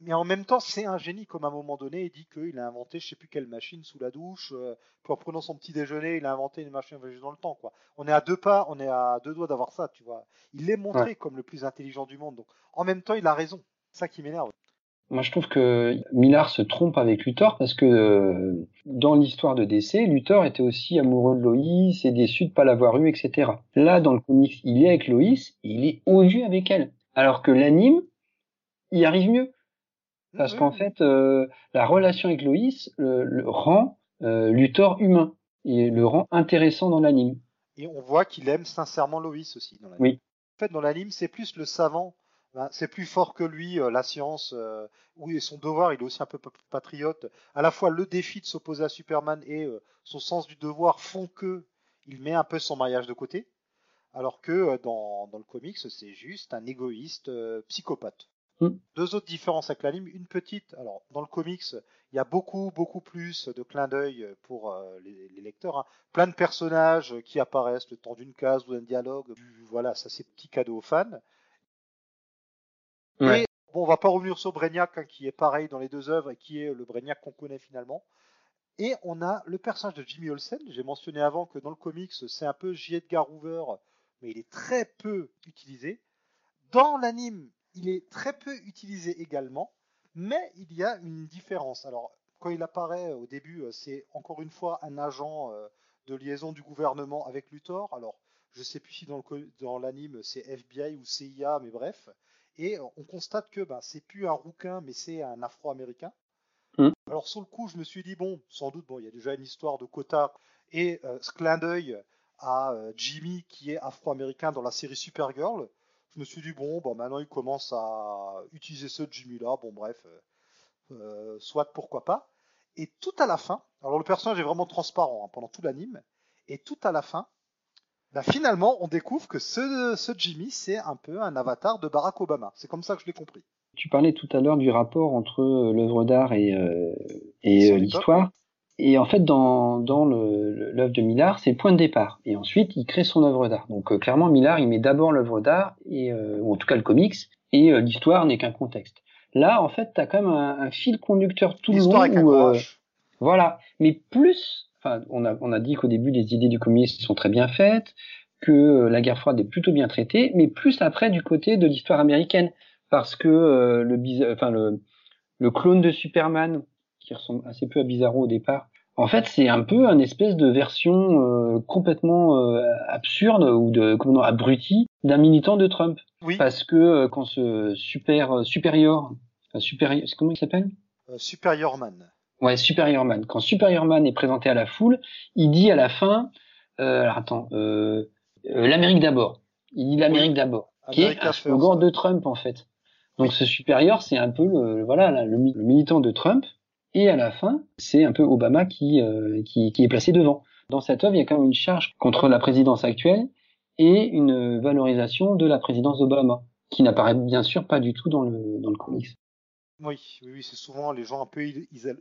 [SPEAKER 1] Mais en même temps, c'est un génie, comme à un moment donné, il dit qu'il a inventé je sais plus quelle machine sous la douche, euh, pour en prenant son petit déjeuner, il a inventé une machine dans le temps, quoi. On est à deux pas, on est à deux doigts d'avoir ça, tu vois. Il l'est montré comme le plus intelligent du monde, donc en même temps, il a raison. C'est ça qui m'énerve.
[SPEAKER 2] Moi, je trouve que Millard se trompe avec Luthor parce que euh, dans l'histoire de DC, Luthor était aussi amoureux de Loïs et déçu de pas l'avoir eu, etc. Là, dans le comics, il est avec Loïs, il est odieux avec elle. Alors que l'anime, il arrive mieux. Parce qu'en fait, euh, la relation avec Loïs le, rend euh, Luthor humain et le rend intéressant dans l'anime.
[SPEAKER 1] Et on voit qu'il aime sincèrement Loïs aussi dans l'anime.
[SPEAKER 2] Oui.
[SPEAKER 1] En fait, dans l'anime, c'est plus le savant. Ben, c'est plus fort que lui, euh, la science. Euh, oui, son devoir, il est aussi un peu patriote. À la fois, le défi de s'opposer à Superman et euh, son sens du devoir font que il met un peu son mariage de côté. Alors que dans, dans le comics, c'est juste un égoïste psychopathe. Mm. Deux autres différences avec l'anime. Une petite, alors dans le comics, il y a beaucoup, beaucoup plus de clins d'œil pour euh, les, lecteurs. Hein. Plein de personnages qui apparaissent le temps d'une case ou d'un dialogue. Voilà, ça c'est petit cadeau aux fans. Et bon, on va pas revenir sur Brainiac, hein, qui est pareil dans les deux œuvres et qui est le Brainiac qu'on connaît finalement. Et on a le personnage de Jimmy Olsen. J'ai mentionné avant que dans le comics, c'est un peu J. Edgar Hoover, mais il est très peu utilisé. Dans l'anime, il est très peu utilisé également, mais il y a une différence. Alors, quand il apparaît au début, euh, c'est encore une fois un agent euh, de liaison du gouvernement avec Luthor. Alors, je ne sais plus si dans l'anime c'est FBI ou CIA, mais bref. Et on constate que ben, c'est plus un rouquin, mais c'est un Afro-américain. Mm. Alors sur le coup, je me suis dit bon, sans doute, bon, il y a déjà une histoire de quota et euh, ce clin d'œil à Jimmy qui est afro-américain dans la série Supergirl je me suis dit, bon, bah, maintenant il commence à utiliser ce Jimmy-là, bon, bref, euh, euh, soit pourquoi pas. Et tout à la fin, alors le personnage est vraiment transparent hein, pendant tout l'anime, et tout à la fin, bah, finalement, on découvre que ce, ce Jimmy, c'est un peu un avatar de Barack Obama. C'est comme ça que je l'ai compris.
[SPEAKER 2] Tu parlais tout à l'heure du rapport entre euh, l'œuvre d'art et, et l'histoire. Et en fait, dans, dans l'œuvre de Millard, c'est le point de départ. Et ensuite, il crée son œuvre d'art. Donc euh, clairement, Millard, il met d'abord l'œuvre d'art, et euh, ou en tout cas le comics, et euh, l'histoire n'est qu'un contexte. Là, en fait, tu as quand même un, fil conducteur tout le long. Où, voilà. Mais plus, enfin, on a, on a dit qu'au début, les idées du comics sont très bien faites, que la guerre froide est plutôt bien traitée, mais plus après du côté de l'histoire américaine, parce que le, enfin, le, le clone de Superman, qui ressemble assez peu à Bizarro au départ. En fait, c'est un peu une espèce de version euh, complètement euh, absurde ou de comment abruti d'un militant de Trump.
[SPEAKER 1] Oui.
[SPEAKER 2] Parce que euh, quand ce super supérieur, supérieur, comment il s'appelle?
[SPEAKER 1] Superior Man.
[SPEAKER 2] Ouais, Superior Man. Quand Superior Man est présenté à la foule, il dit à la fin, alors attends, l'Amérique d'abord. Il dit l'Amérique d'abord, qui est un slogan de Trump en fait. Donc ce supérieur, c'est un peu le voilà le militant de Trump et à la fin, c'est un peu Obama qui, euh, qui, qui, est placé devant. Dans cette œuvre, il y a quand même une charge contre la présidence actuelle et une valorisation de la présidence d'Obama, qui n'apparaît bien sûr pas du tout dans le, dans le comics.
[SPEAKER 1] Oui, oui, c'est souvent les gens un peu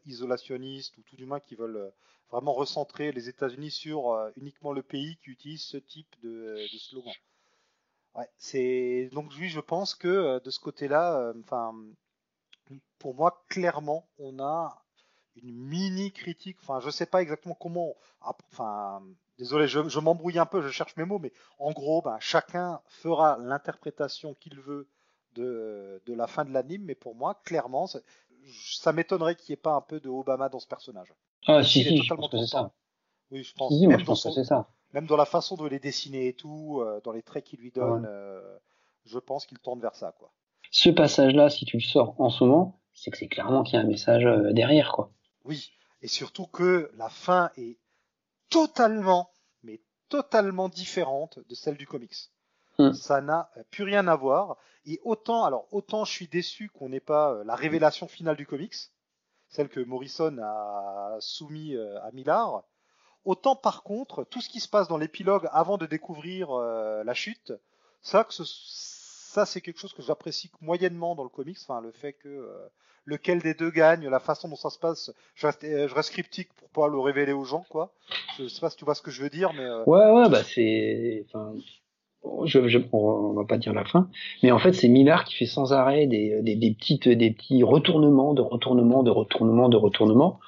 [SPEAKER 1] isolationnistes ou tout du moins qui veulent euh, vraiment recentrer les États-Unis sur euh, uniquement le pays qui utilise ce type de, de slogan. Ouais, c'est donc oui, je pense que de ce côté-là, enfin, pour moi, clairement, on a une mini critique. Enfin, je sais pas exactement comment. Enfin, désolé, je, m'embrouille un peu, je cherche mes mots, mais en gros, ben, chacun fera l'interprétation qu'il veut de, de, la fin de l'anime. Mais pour moi, clairement, ça m'étonnerait qu'il n'y ait pas un peu de Obama dans ce personnage.
[SPEAKER 2] Ah, si, si, je pense que c'est ça.
[SPEAKER 1] Oui, je pense.
[SPEAKER 2] même, dans ça.
[SPEAKER 1] même dans la façon de les dessiner et tout, euh, dans les traits qu'il lui donne, euh, je pense qu'il tourne vers ça, quoi.
[SPEAKER 2] Ce passage-là, si tu le sors en ce moment, c'est que c'est clairement qu'il y a un message euh, derrière, quoi.
[SPEAKER 1] Oui, et surtout que la fin est totalement, mais totalement différente de celle du comics. Hmm. Ça n'a plus rien à voir. Et autant, alors autant je suis déçu qu'on n'ait pas euh, la révélation finale du comics, celle que Morrison a soumis euh, à Millard. Autant par contre, tout ce qui se passe dans l'épilogue avant de découvrir la chute, ça que ce, ça c'est quelque chose que j'apprécie moyennement dans le comics, enfin le fait que euh, lequel des deux gagne, la façon dont ça se passe, je reste, euh, je reste cryptique pour pas le révéler aux gens quoi. Je sais pas si tu vois ce que je veux dire, mais euh,
[SPEAKER 2] ouais ouais bah c'est, enfin je, je, on va pas dire la fin, mais en fait c'est Millard qui fait sans arrêt des, des, des petites des petits retournements, de retournements, de retournements, de retournements.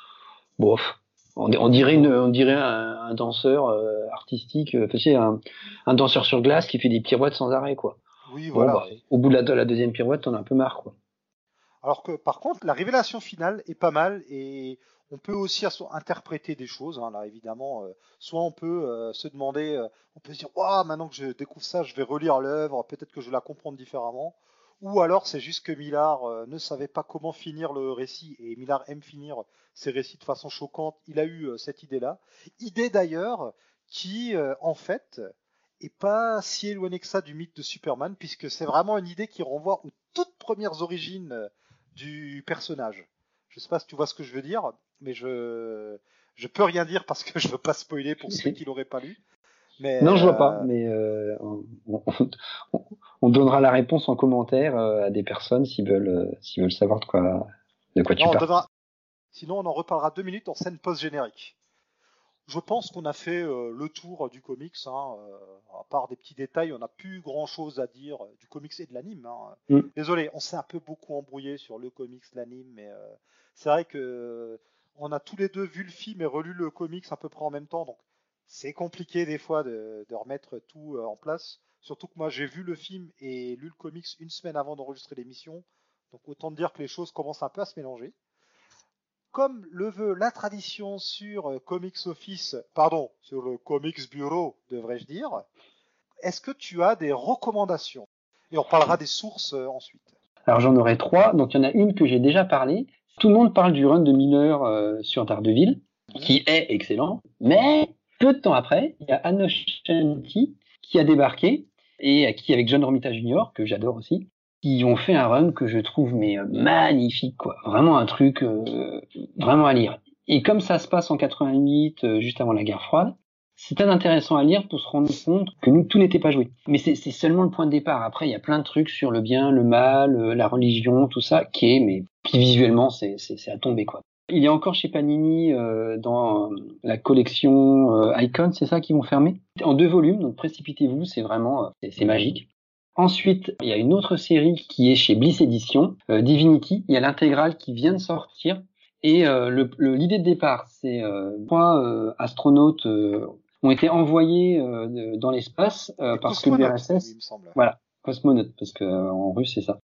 [SPEAKER 2] Bof, on, on, dirait une, on dirait un, un danseur artistique, tu sais, un, un, danseur sur glace qui fait des pirouettes sans arrêt, quoi.
[SPEAKER 1] Oui, voilà. Bah,
[SPEAKER 2] au bout de la, deuxième pirouette, on a un peu marre, quoi.
[SPEAKER 1] Alors que, par contre, la révélation finale est pas mal et on peut aussi interpréter des choses. Hein, là, évidemment, euh, soit on peut euh, se demander, euh, on peut se dire, waouh, maintenant que je découvre ça, je vais relire l'œuvre, peut-être que je la comprendre différemment. ou alors c'est juste que Millard ne savait pas comment finir le récit et Millard aime finir ses récits de façon choquante. Il a eu cette idée-là, idée d'ailleurs qui en fait est pas si éloignée que ça du mythe de Superman puisque c'est vraiment une idée qui renvoie aux toutes premières origines du personnage. Je sais pas si tu vois ce que je veux dire, mais je je peux rien dire parce que *laughs* je veux pas spoiler pour ceux qui l'auraient pas lu.
[SPEAKER 2] Mais, non, je vois pas, mais euh, on, donnera la réponse en commentaire euh, à des personnes s'ils veulent, euh, s'ils veulent savoir de quoi, de quoi tu parles.
[SPEAKER 1] Sinon, on en reparlera deux minutes en scène post-générique. Je pense qu'on a fait le tour du comics. Hein, à part des petits détails, on n'a plus grand-chose à dire du comics et de l'anime. Hein. Mm. Désolé, on s'est un peu beaucoup embrouillé sur le comics, l'anime, mais c'est vrai que on a tous les deux vu le film et relu le comics à peu près en même temps, donc c'est compliqué des fois de, remettre tout euh, en place. Surtout que moi j'ai vu le film et lu le comics une semaine avant d'enregistrer l'émission, donc autant dire que les choses commencent un peu à se mélanger. Comme le veut la tradition sur euh, Comics Office, pardon, sur le Comics Bureau, devrais-je dire, est-ce que tu as des recommandations? Et on parlera des sources euh, ensuite.
[SPEAKER 2] Alors j'en aurai trois, donc il y en a une que j'ai déjà parlé. Tout le monde parle du run de Miller sur Daredevil, qui est excellent, mais peu de temps après, il y a Shanti qui a débarqué et qui, avec John Romita Jr., que j'adore aussi, qui ont fait un run que je trouve mais euh, magnifique, quoi. Vraiment un truc euh, vraiment à lire. Et comme ça se passe en 88, euh, juste avant la guerre froide, c'est très intéressant à lire pour se rendre compte que nous, tout n'était pas joué. Mais c'est seulement le point de départ. Après, il y a plein de trucs sur le bien, le mal, la religion, tout ça, qui est, mais qui visuellement, c'est à tomber, quoi. Il est encore chez Panini euh, dans la collection euh, Icon, c'est ça qu'ils vont fermer? En deux volumes, donc précipitez-vous, c'est vraiment euh, c'est magique. Ensuite, il y a une autre série qui est chez Bliss Edition, Divinity. Il y a l'intégrale qui vient de sortir. Et l'idée de départ, c'est trois astronautes ont été envoyés dans l'espace parce que l'URSS, voilà, cosmonautes, parce que en russe c'est ça.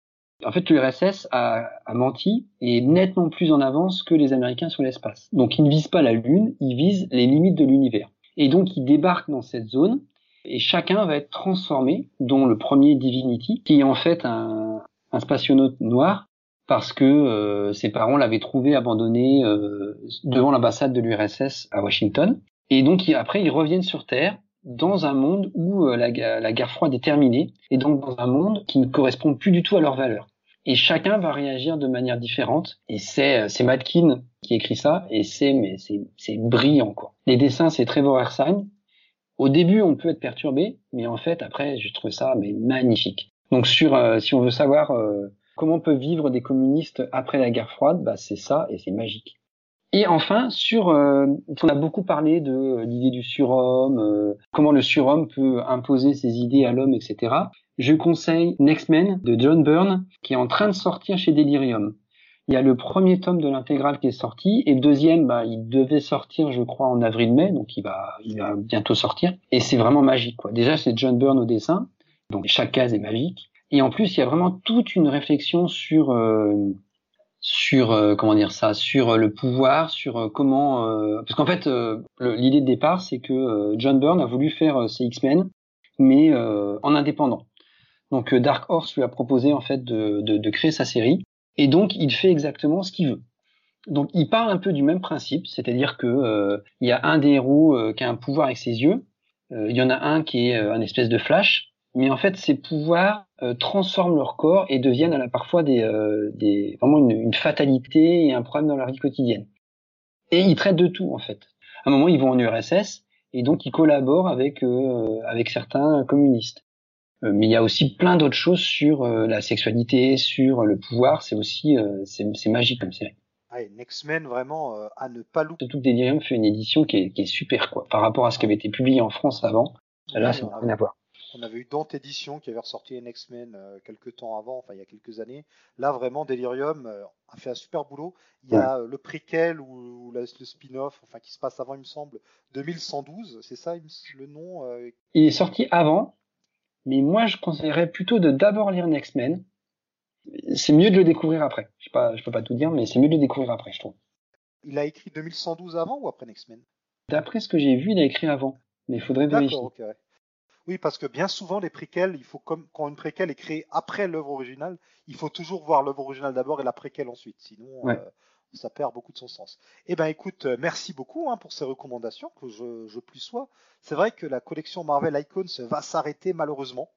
[SPEAKER 2] En fait, l'URSS a, a, menti et est nettement plus en avance que les Américains sur l'espace. Donc, ils ne visent pas la Lune, ils visent les limites de l'univers. Et donc, ils débarquent dans cette zone et chacun va être transformé, dont le premier Divinity, qui est en fait un, un spationaute noir parce que euh, ses parents l'avaient trouvé abandonné euh, devant l'ambassade de l'URSS à Washington. Et donc, après, ils reviennent sur Terre dans un monde où euh, la, la, guerre froide est terminée, et donc dans un monde qui ne correspond plus du tout à leurs valeurs. Et chacun va réagir de manière différente. Et c'est euh, c'est Matkin qui écrit ça, et c'est mais c'est brillant quoi. Les dessins c'est Trevor Ersine. Au début on peut être perturbé, mais en fait après je trouve ça mais magnifique. Donc sur euh, si on veut savoir comment on peut vivre des communistes après la guerre froide, bah c'est ça et c'est magique. Et enfin, sur, euh, on a beaucoup parlé de euh, l'idée du surhomme, euh, comment le surhomme peut imposer ses idées à l'homme, etc. Je conseille Next Men de John Byrne, qui est en train de sortir chez Delirium. Il y a le premier tome de l'intégrale qui est sorti, et le deuxième, bah, il devait sortir, je crois, en avril-mai, donc il va, il va bientôt sortir. Et c'est vraiment magique, quoi. Déjà, c'est John Byrne au dessin, donc chaque case est magique. Et en plus, il y a vraiment toute une réflexion sur sur euh, comment dire ça, sur euh, le pouvoir, sur euh, comment parce qu'en fait l'idée de départ c'est que John Byrne a voulu faire ses X-Men mais en indépendant. Donc Dark Horse lui a proposé en fait de, de, de, créer sa série et donc il fait exactement ce qu'il veut. Donc il parle un peu du même principe, c'est-à-dire que il y a un des héros qui a un pouvoir avec ses yeux, il y en a un qui est un espèce de flash, mais en fait ces pouvoirs euh, transforment leur corps et deviennent à la, parfois des, euh, des vraiment une, une, fatalité et un problème dans leur vie quotidienne. Et ils traitent de tout en fait. À un moment ils vont en URSS et donc ils collaborent avec euh, avec certains communistes. Mais il y a aussi plein d'autres choses sur la sexualité, sur le pouvoir. C'est aussi c'est magique comme série.
[SPEAKER 1] Ah, Next Men vraiment à ne pas louper.
[SPEAKER 2] Surtout que Delirium fait une édition qui est, qui est super quoi, par rapport à ce qui avait été publié en France avant. Là, ça n'a rien à voir.
[SPEAKER 1] On avait eu Dante Edition qui avait ressorti X-Men euh, quelques temps avant, enfin il y a quelques années. Là vraiment Delirium euh, a fait un super boulot. Il y a euh, le préquel ou, le spin-off, enfin qui se passe avant il me semble, 2112, c'est ça le nom
[SPEAKER 2] Il est sorti avant, mais moi je conseillerais plutôt de d'abord lire X-Men. C'est mieux de le découvrir après. Je ne peux pas tout dire, mais c'est mieux de le découvrir après, je trouve.
[SPEAKER 1] Il a écrit 2112 avant ou après X-Men
[SPEAKER 2] D'après ce que j'ai vu, il a écrit avant, mais il faudrait vérifier.
[SPEAKER 1] Oui, parce que bien souvent les préquels, il faut comme quand une préquelle est créée après l'œuvre originale, il faut toujours voir l'œuvre originale d'abord et la préquelle ensuite. Sinon, euh, ça perd beaucoup de son sens. Eh ben, écoute, euh, merci beaucoup hein, pour ces recommandations que je, je plus sois. C'est vrai que la collection Marvel Icons va s'arrêter malheureusement.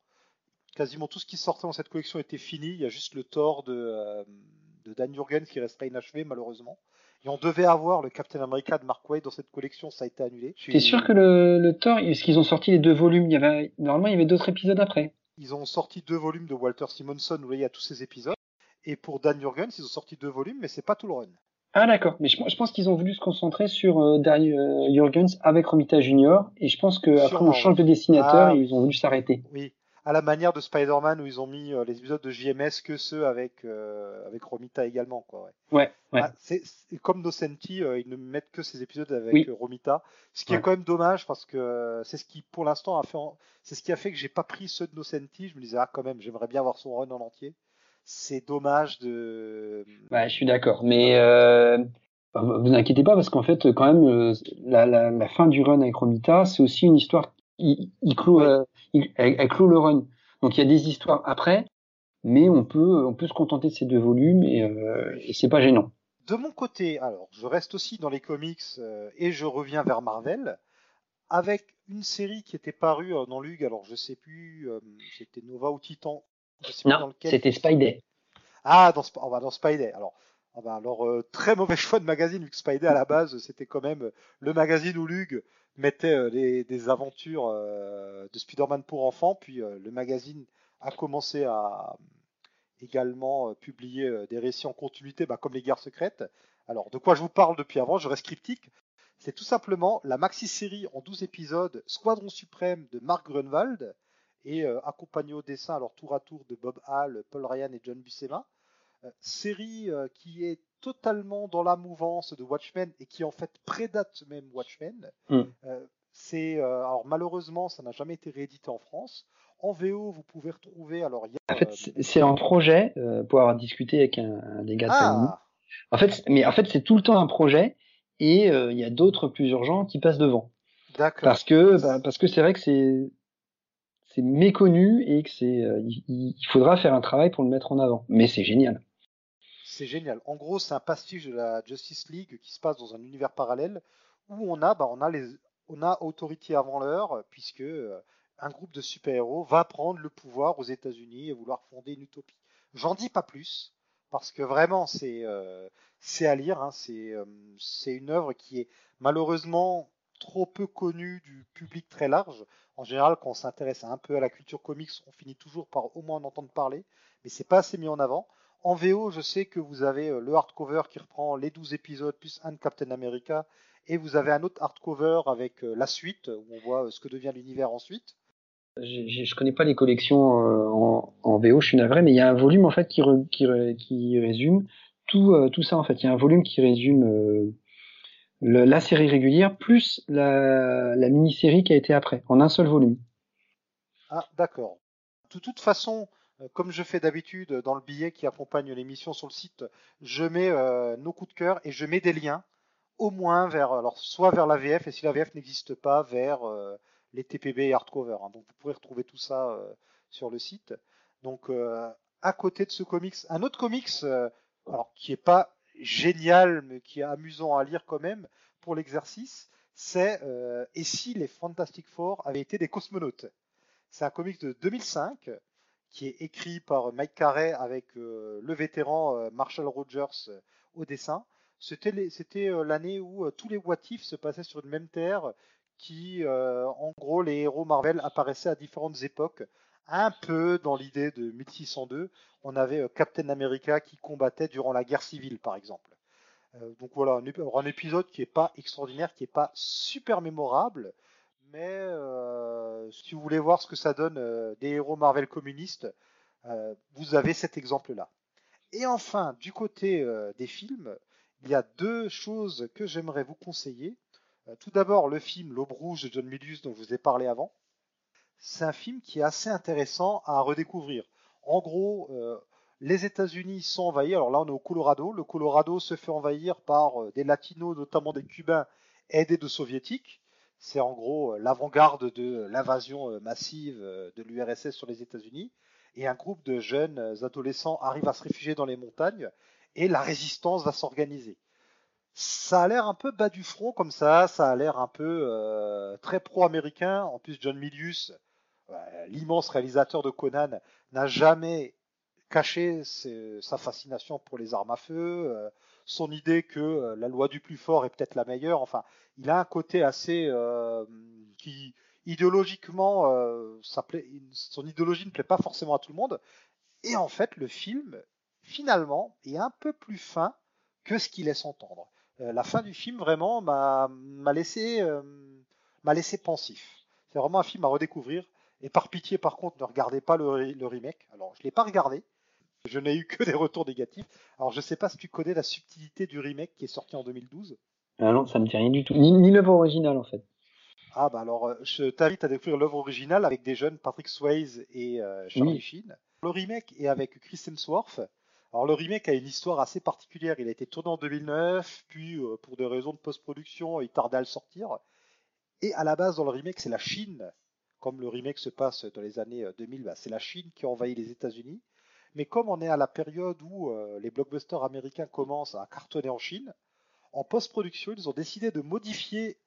[SPEAKER 1] Quasiment tout ce qui sortait dans cette collection était fini. Il y a juste le Thor de, euh, de Dan Jurgens qui resterait inachevé malheureusement. Et on devait avoir le Captain America de Mark Waid dans cette collection, ça a été annulé.
[SPEAKER 2] T'es sûr que le, le Thor, est-ce qu'ils ont sorti les deux volumes? Il y avait, Normalement, il y avait d'autres épisodes après.
[SPEAKER 1] Ils ont sorti deux volumes de Walter Simonson où il y a tous ces épisodes. Et pour Dan Jurgens, ils ont sorti deux volumes, mais c'est pas tout le run.
[SPEAKER 2] Ah d'accord, mais je, pense qu'ils ont voulu se concentrer sur euh, euh Jurgens avec Romita Junior, et je pense qu'après on change de dessinateur ah, et ils ont voulu s'arrêter.
[SPEAKER 1] Oui, à la manière de Spider-Man où ils ont mis euh, les épisodes de JMS que ceux avec euh, avec Romita également quoi.
[SPEAKER 2] Ouais. ouais,
[SPEAKER 1] ah, c'est comme Nocenti, euh, ils ne mettent que ces épisodes avec Romita, ce qui est quand même dommage parce que c'est ce qui pour l'instant a fait c'est ce qui a fait que j'ai pas pris ceux de Nocenti, je me disais ah quand même, j'aimerais bien avoir son run en entier. C'est dommage de
[SPEAKER 2] Ouais, je suis d'accord, mais vous inquiétez pas parce qu'en fait quand même la, la, la fin du run avec Romita, c'est aussi une histoire il, il clôt, euh, il, elle, clôt le run. Donc il y a des histoires après, mais on peut, on peut se contenter de ces deux volumes et, euh, et c'est pas gênant.
[SPEAKER 1] De mon côté, alors je reste aussi dans les comics euh, et je reviens vers Marvel avec une série qui était parue euh, dans Lug. Alors je sais plus, euh, c'était Nova ou Titan.
[SPEAKER 2] Non, c'était Spidey.
[SPEAKER 1] Ah, dans, on va dans Spidey. Alors bah alors, euh, très mauvais *laughs* choix de magazine, vu que Spidey à la base, c'était quand même le magazine où Lug mettait euh, des aventures euh, de Spider-Man pour enfants, puis le magazine a commencé à également publier des récits en continuité, bah, comme les guerres secrètes. Alors, de quoi je vous parle depuis avant, je reste cryptique. C'est tout simplement la maxi-série en 12 épisodes Squadron suprême de Mark Grunwald et accompagné au dessin, alors tour à tour de Bob Hall, Paul Ryan et John Buscema. Euh, série euh, qui est totalement dans la mouvance de Watchmen et qui en fait prédate même Watchmen. Mm. Euh, c'est alors malheureusement ça n'a jamais été réédité en France. En VO, vous pouvez retrouver. Alors,
[SPEAKER 2] en fait, c'est un projet pour avoir discuté avec un, des gars de ah. En fait, mais en fait, c'est tout le temps un projet et il y a d'autres plus urgents qui passent devant.
[SPEAKER 1] D'accord.
[SPEAKER 2] Parce que bah, parce que c'est vrai que c'est c'est méconnu et que c'est il, faudra faire un travail pour le mettre en avant. Mais c'est génial
[SPEAKER 1] c'est génial. En gros, c'est un pastiche de la Justice League qui se passe dans un univers parallèle où on a, bah, on a les, on a Authority avant l'heure, puisque euh, un groupe de super-héros va prendre le pouvoir aux États-Unis et vouloir fonder une utopie. J'en dis pas plus parce que vraiment c'est euh, c'est à lire. Hein. c'est euh, c'est une œuvre qui est malheureusement trop peu connue du public très large. En général, quand on s'intéresse un peu à la culture comics, on finit toujours par au moins en entendre parler, mais c'est pas assez mis en avant. En VO, je sais que vous avez euh, le hardcover qui reprend les 12 épisodes plus un de Captain America, et vous avez un autre hardcover avec euh, la suite, où on voit euh, ce que devient l'univers ensuite.
[SPEAKER 2] Je connais pas les collections en, VO, je suis navré, mais il y a un volume en fait qui résume tout, tout ça en fait. Il y a un volume qui résume la série régulière plus la, mini-série qui a été après, en un seul volume.
[SPEAKER 1] Ah, d'accord. De toute façon, euh, comme je fais d'habitude dans le billet qui accompagne l'émission sur le site, je mets euh, nos coups de cœur et je mets des liens au moins vers, alors soit vers la VF et si la VF n'existe pas, vers euh, les TPB et hardcover. Hein. Donc vous pourrez retrouver tout ça sur le site. Donc à côté de ce comics, un autre comics, alors qui est pas génial mais qui est amusant à lire quand même pour l'exercice, c'est et si les Fantastic Four avaient été des cosmonautes? C'est un comics de 2005 qui est écrit par Mike Carey avec euh, le vétéran euh, Marshall Rogers euh, au dessin. C'était l'année où tous les What se passaient sur une même terre, qui, en gros, les héros Marvel apparaissaient à différentes époques. Un peu dans l'idée de 1602, on avait Captain America qui combattait durant la guerre civile, par exemple. donc voilà, un, épisode qui n'est pas extraordinaire, qui n'est pas super mémorable, mais euh, si vous voulez voir ce que ça donne euh, des héros Marvel communistes, euh, vous avez cet exemple-là. Et enfin, du côté des films, il y a deux choses que j'aimerais vous conseiller. tout d'abord, le film L'Aube Rouge de John Milius dont je vous ai parlé avant. C'est un film qui est assez intéressant à redécouvrir. En gros, les États-Unis sont envahis. Alors là, on est au Colorado. Le Colorado se fait envahir par des Latinos, notamment des Cubains, aidés de Soviétiques C'est en gros l'avant-garde de l'invasion massive de l'URSS sur les États-Unis. Et un groupe de jeunes adolescents arrive à se réfugier dans les montagnes et la résistance va s'organiser. Ça a l'air un peu bas du front comme ça, ça a l'air un peu très pro-américain. En plus, John Milius, l'immense réalisateur de Conan, n'a jamais caché sa fascination pour les armes à feu, euh, son idée que euh, la loi du plus fort est peut-être la meilleure. Enfin, il a un côté assez euh, qui idéologiquement, son idéologie ne plaît pas forcément à tout le monde. Et en fait, le film, finalement, est un peu plus fin que ce qu'il laisse entendre. la fin du film, vraiment, m'a laissé, m'a laissé pensif. C'est vraiment un film à redécouvrir. Et par pitié, par contre, ne regardez pas le, remake. Alors, je l'ai pas regardé. Je n'ai eu que des retours négatifs. Alors, je sais pas si tu connais la subtilité du remake qui est sorti en 2012.
[SPEAKER 2] Ah non, ça me dit rien du tout. Ni, l'œuvre originale, en fait.
[SPEAKER 1] Ah bah alors, euh, je t'invite à découvrir l'œuvre originale avec des jeunes Patrick Swayze et euh, Charlie Sheen. Le remake est avec Chris Hemsworth. Alors le remake a une histoire assez particulière. Il a été tourné en 2009, puis euh, pour des raisons de post-production, il tardait à le sortir. Et à la base, dans le remake, c'est la Chine comme le remake se passe dans les années 2000, euh, bah, c'est la Chine qui a envahi les États-Unis. Mais comme on est à la période où euh, les blockbusters américains commencent à cartonner en Chine, en post-production, ils ont décidé de modifier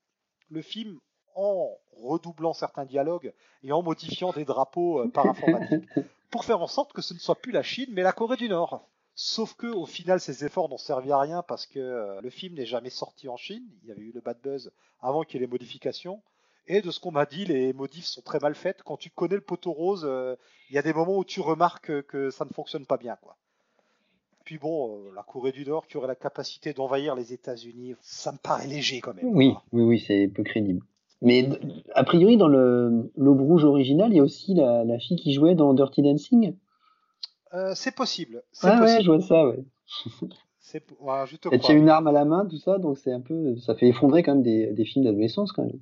[SPEAKER 1] le film en redoublant certains dialogues et en modifiant des drapeaux euh, par informatique *laughs* pour faire en sorte que ce ne soit plus la Chine mais la Corée du Nord. Sauf que au final, ces efforts n'ont servi à rien parce que le film n'est jamais sorti en Chine. Il y avait eu le bad buzz avant qu'il y ait les modifications. Et de ce qu'on m'a dit, les modifs sont très mal faites. Quand tu connais le poteau rose, euh, il y a des moments où tu remarques que ça ne fonctionne pas bien, quoi. Puis bon, euh, la Corée du Nord qui aurait la capacité d'envahir les États-Unis, ça me paraît léger quand même.
[SPEAKER 2] Oui, oui, oui, c'est peu crédible. Mais a priori, dans le l'aube rouge original, il y a aussi la, fille qui jouait dans Dirty Dancing?
[SPEAKER 1] Euh, c'est possible.
[SPEAKER 2] Ah ouais, je vois ça, ouais. *laughs* C'est, tient une arme à la main, tout ça, donc c'est un peu, ça fait effondrer quand même des, des films d'adolescence quand même.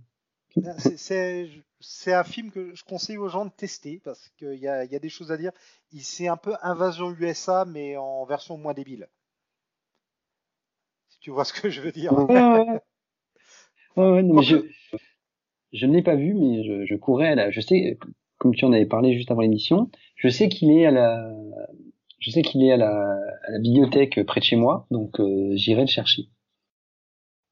[SPEAKER 1] C'est un film que je conseille aux gens de tester parce qu'il y a, y a des choses à dire. C'est un peu Invasion USA, mais en version moins débile. Si tu vois ce que je veux dire. *laughs*
[SPEAKER 2] je, je ne l'ai pas vu, mais je, je courais à la. Je sais, comme tu en avais parlé juste avant l'émission, je sais qu'il est à la. Je sais qu'il est à la, à la bibliothèque près de chez moi, donc euh, j'irai le chercher.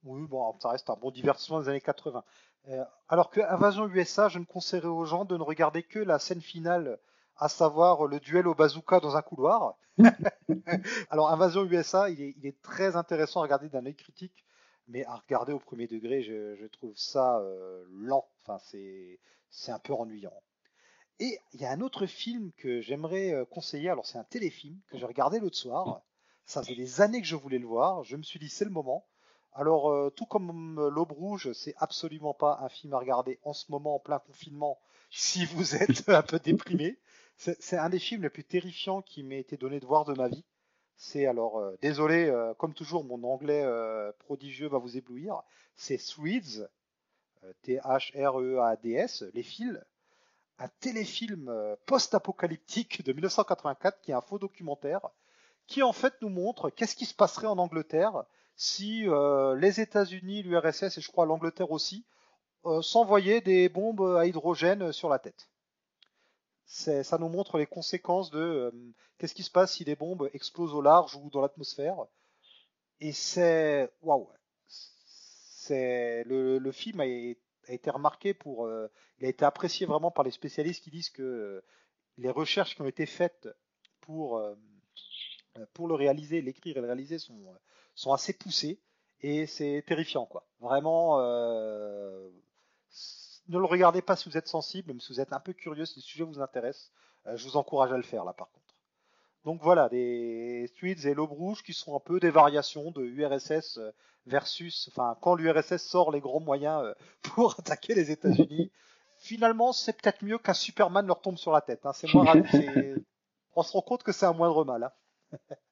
[SPEAKER 1] Oui, bon, ça reste un bon divertissement des années 80. Euh, alors que Invasion USA, je ne conseillerais aux gens de ne regarder que la scène finale, à savoir le duel au bazooka dans un couloir. *laughs* alors Invasion USA, il est, très intéressant à regarder d'un œil critique, mais à regarder au premier degré, je, trouve ça euh, lent. Enfin, c'est c'est un peu ennuyant. Et il y a un autre film que j'aimerais euh, conseiller. Alors c'est un téléfilm que j'ai regardé l'autre soir. Ça fait des années que je voulais le voir. Je me suis dit c'est le moment. Alors, euh, tout comme euh, L'Aube Rouge, c'est absolument pas un film à regarder en ce moment, en plein confinement, *laughs* si vous êtes un peu déprimé. C'est un des films les plus terrifiants qui m'ait été donné de voir de ma vie. C'est alors, euh, désolé, comme toujours, mon anglais prodigieux va vous éblouir. C'est Threads, T-H-R-E-A-D-S, Les Fils, un téléfilm post-apocalyptique de 1984 qui est un faux documentaire qui en fait nous montre qu'est-ce qui se passerait en Angleterre si euh, les États-Unis, l'URSS et je crois l'Angleterre aussi euh, s'envoyaient des bombes à hydrogène sur la tête. Ça nous montre les conséquences de euh, qu'est-ce qui se passe si des bombes explosent au large ou dans l'atmosphère. Et c'est waouh, le, film a, a, été remarqué pour, il a été apprécié vraiment par les spécialistes qui disent que les recherches qui ont été faites pour pour le réaliser, l'écrire et le réaliser sont sont assez poussés et c'est terrifiant quoi. Vraiment, euh, ne le regardez pas si vous êtes sensible, même si vous êtes un peu curieux, si le sujet vous intéresse. Euh, je vous encourage à le faire là par contre. Donc voilà, des Streets et l'Aube Rouge qui sont un peu des variations de URSS euh, versus, enfin, quand l'URSS sort les grands moyens *laughs* pour attaquer les États-Unis. Finalement, c'est peut-être mieux qu'un Superman leur tombe sur la tête. Hein. C'est moins On se rend compte que c'est un moindre mal. Hein. *laughs*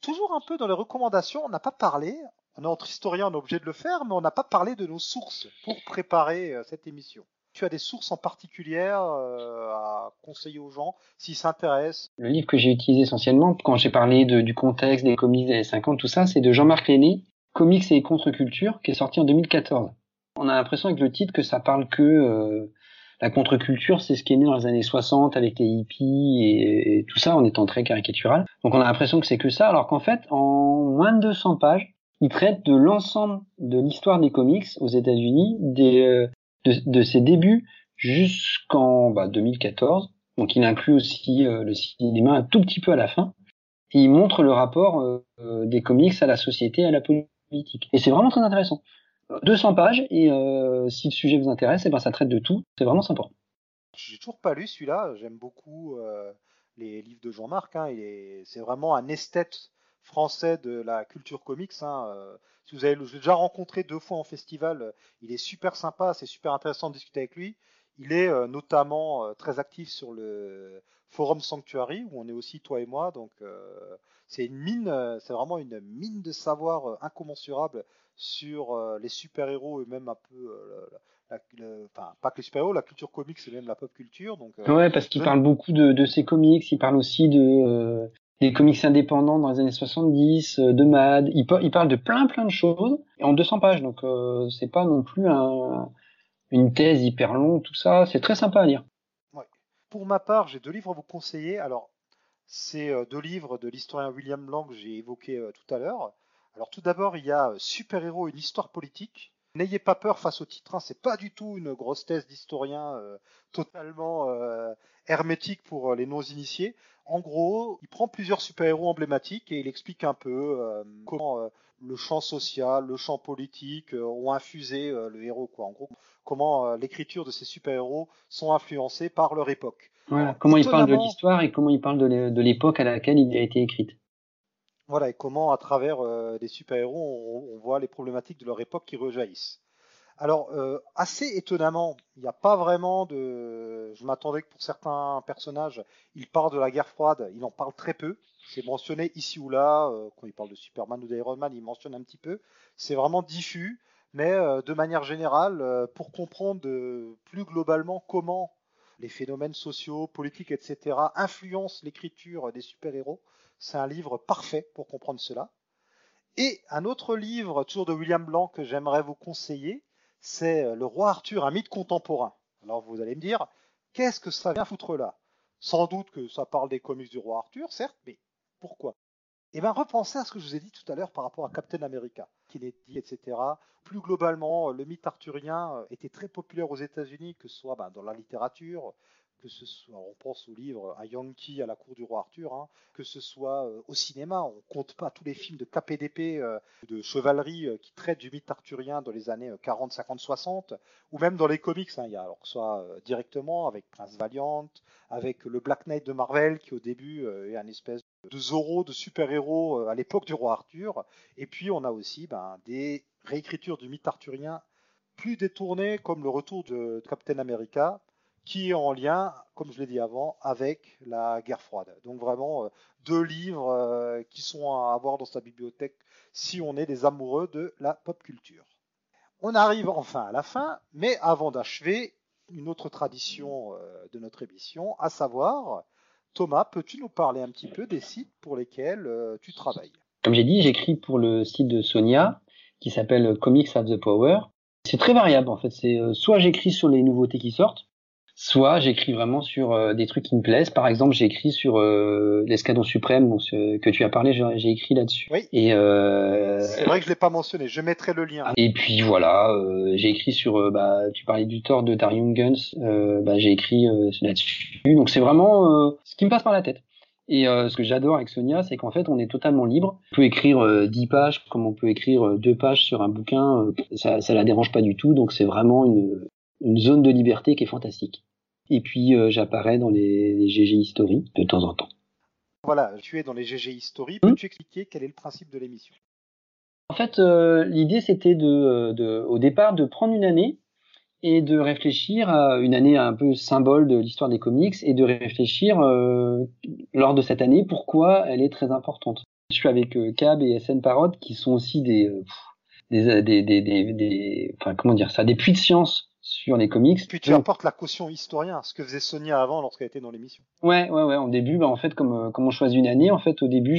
[SPEAKER 1] toujours un peu dans les recommandations, on n'a pas parlé, on est entre historiens, on est obligé de le faire, mais on n'a pas parlé de nos sources pour préparer euh, cette émission. Tu as des sources en particulier euh, à conseiller aux gens s'ils s'intéressent?
[SPEAKER 2] Le livre que j'ai utilisé essentiellement quand j'ai parlé du contexte des comics des années 50, tout ça, c'est de Jean-Marc Lenné, Comics et contre-culture, qui est sorti en 2014. On a l'impression avec le titre que ça parle que euh, la contre-culture, c'est ce qui est né dans les années 60 avec les hippies et, tout ça en étant très caricatural. Donc on a l'impression que c'est que ça, alors qu'en fait, en moins de 200 pages, il traite de l'ensemble de l'histoire des comics aux États-Unis, des, de, ses débuts jusqu'en bah, 2014. Donc il inclut aussi le cinéma un tout petit peu à la fin. Et il montre le rapport des comics à la société, à la politique. Et c'est vraiment très intéressant. 200 pages et euh, si le sujet vous intéresse, et eh ben ça traite de tout. C'est vraiment sympa.
[SPEAKER 1] J'ai toujours pas lu celui-là. J'aime beaucoup euh, les livres de Jean-Marc. Hein. C'est vraiment un esthète français de la culture comics. Hein. Euh, si vous avez déjà rencontré deux fois en festival, il est super sympa. C'est super intéressant de discuter avec lui. Il est notamment très actif sur le forum Sanctuary où on est aussi toi et moi. Donc c'est une mine, c'est vraiment une mine de savoir incommensurable sur euh, les super-héros et même un peu enfin pas que les super-héros, la culture comics c'est même la pop culture. Donc,
[SPEAKER 2] ouais, parce qu'il parle beaucoup de, de ces comics, il parle aussi de des comics indépendants dans les années 70, de Mad, il, il, parle de plein plein de choses en 200 pages, donc c'est pas non plus un, une thèse hyper longue, tout ça, c'est très sympa à lire.
[SPEAKER 1] Ouais. Pour ma part, j'ai deux livres à vous conseiller. Alors, c'est euh, deux livres de l'historien William Lang que j'ai évoqué euh, tout à l'heure. Alors tout d'abord, il y a euh, Super-héros, une histoire politique. N'ayez pas peur face au titre, hein, c'est pas du tout une grosse thèse d'historien totalement hermétique pour les non-initiés. En gros, il prend plusieurs super-héros emblématiques et il explique un peu comment le champ social, le champ politique ont infusé le héros. Quoi. En gros, comment l'écriture de ces super-héros sont influencés par leur époque.
[SPEAKER 2] Voilà, comment il parle de l'histoire et comment il parle de l'époque à laquelle il a été écrite.
[SPEAKER 1] Voilà, et comment à travers euh, des super-héros, on, voit les problématiques de leur époque qui rejaillissent. Alors, euh, assez étonnamment, il n'y a pas vraiment de... Je m'attendais que pour certains personnages, il parle de la guerre froide, il en parle très peu. C'est mentionné ici ou là, euh, quand il parle de Superman ou d'Iron Man, il mentionne un petit peu. C'est vraiment diffus, mais de manière générale, pour comprendre plus globalement comment les phénomènes sociaux, politiques, etc., influencent l'écriture des super-héros. C'est un livre parfait pour comprendre cela. Et un autre livre, toujours de William Blanc, que j'aimerais vous conseiller, c'est Le Roi Arthur, un mythe contemporain. Alors vous allez me dire, qu'est-ce que ça vient foutre là? Sans doute que ça parle des comics du Roi Arthur, certes, mais pourquoi? Eh bien, repensez à ce que je vous ai dit tout à l'heure par rapport à Captain America, dit, etc. Plus globalement, le mythe arthurien était très populaire aux États-Unis, que ce soit ben, dans la littérature, que ce soit, on pense au livre à Yankee à la cour du roi Arthur, hein, que ce soit au cinéma, on compte pas tous les films de KPDP, de chevalerie qui traitent du mythe arthurien dans les années 40, 50, 60, ou même dans les comics, hein, il y a, alors que ce soit directement avec Prince Valiant, avec le Black Knight de Marvel qui au début est un espèce de Zorro, de super-héros à l'époque du roi Arthur, et puis on a aussi ben, des réécritures du mythe arthurien plus détournées comme le retour de Captain America, qui est en lien, comme je l'ai dit avant, avec la guerre froide. Donc vraiment euh, deux livres euh, qui sont à avoir dans sa bibliothèque si on est des amoureux de la pop culture. On arrive enfin à la fin, mais avant d'achever, une autre tradition euh, de notre émission, à savoir, Thomas, peux-tu nous parler un petit peu des sites pour lesquels tu travailles?
[SPEAKER 2] Comme j'ai dit, j'écris pour le site de Sonia qui s'appelle Comics of the Power. C'est très variable en fait. C'est soit j'écris sur les nouveautés qui sortent, soit j'écris vraiment sur euh, des trucs qui me plaisent. Par exemple, j'ai écrit sur euh, l'escadron suprême que tu as parlé, j'ai écrit là-dessus.
[SPEAKER 1] Oui. Et euh... c'est vrai que je l'ai pas mentionné. Je mettrai le lien.
[SPEAKER 2] Et puis voilà, euh, j'ai écrit sur. bah, tu parlais du Thor de Darius Guns. bah, j'ai écrit là-dessus. Donc c'est vraiment ce qui me passe par la tête. Et ce que j'adore avec Sonia, c'est qu'en fait, on est totalement libre. On peut écrire 10 pages comme on peut écrire deux pages sur un bouquin. ça, ça la dérange pas du tout. Donc c'est vraiment une, une zone de liberté qui est fantastique. Et puis euh, j'apparais dans les, GG History de temps en temps.
[SPEAKER 1] Voilà, tu es dans les GG History. Peux-tu hmm expliquer quel est le principe de l'émission?
[SPEAKER 2] En fait, euh, l'idée c'était de, de, au départ de prendre une année et de réfléchir à une année un peu symbole de l'histoire des comics et de réfléchir euh, lors de cette année pourquoi elle est très importante. Je suis avec Cab et SN Parod qui sont aussi des, des, des, des, des, enfin comment dire ça, des puits de science sur les comics.
[SPEAKER 1] Puis tu apportes la caution historien, ce que faisait Sonia avant lorsqu'elle était dans l'émission.
[SPEAKER 2] Ouais, ouais, ouais. Au début, bah, en fait, comme, euh, comme on choisit une année, en fait, au début,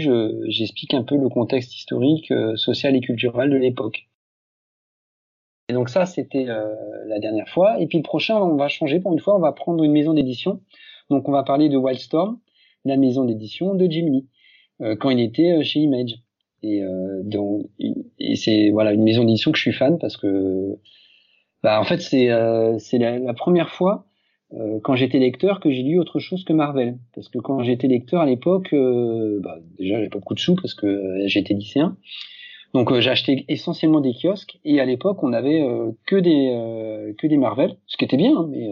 [SPEAKER 2] j'explique un peu le contexte historique, euh, social et culturel de l'époque. Et donc ça, c'était la dernière fois. Et puis le prochain, on va changer pour une fois, on va prendre une maison d'édition. Donc on va parler de Wildstorm, la maison d'édition de Jim Lee, quand il était chez Image. Et, donc, et c'est voilà une maison d'édition que je suis fan parce que bah, en fait c'est c'est la, première fois euh, quand j'étais lecteur que j'ai lu autre chose que Marvel. Parce que quand j'étais lecteur à l'époque, euh, bah, déjà j'avais pas beaucoup de sous parce que euh, j'étais lycéen. Donc euh, j'achetais essentiellement des kiosques et à l'époque on avait que des que des Marvel, ce qui était bien. Hein, mais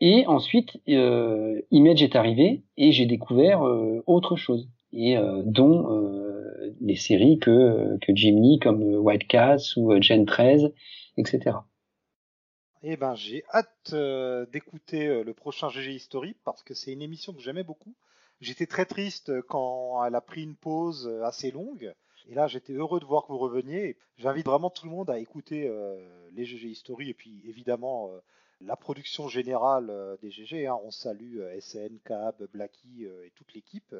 [SPEAKER 2] et ensuite Image est arrivé et j'ai découvert autre chose et dont les séries que que Jim Lee comme White Cats ou Gen 13, etc.
[SPEAKER 1] Eh ben, j'ai hâte euh, d'écouter euh, le prochain GG History parce que c'est une émission que j'aimais beaucoup. J'étais très triste quand elle a pris une pause euh, assez longue. Et là, j'étais heureux de voir que vous reveniez. J'invite vraiment tout le monde à écouter les GG History et puis évidemment la production générale des GG. Hein. On salue SN, Cab, Blacky et toute l'équipe.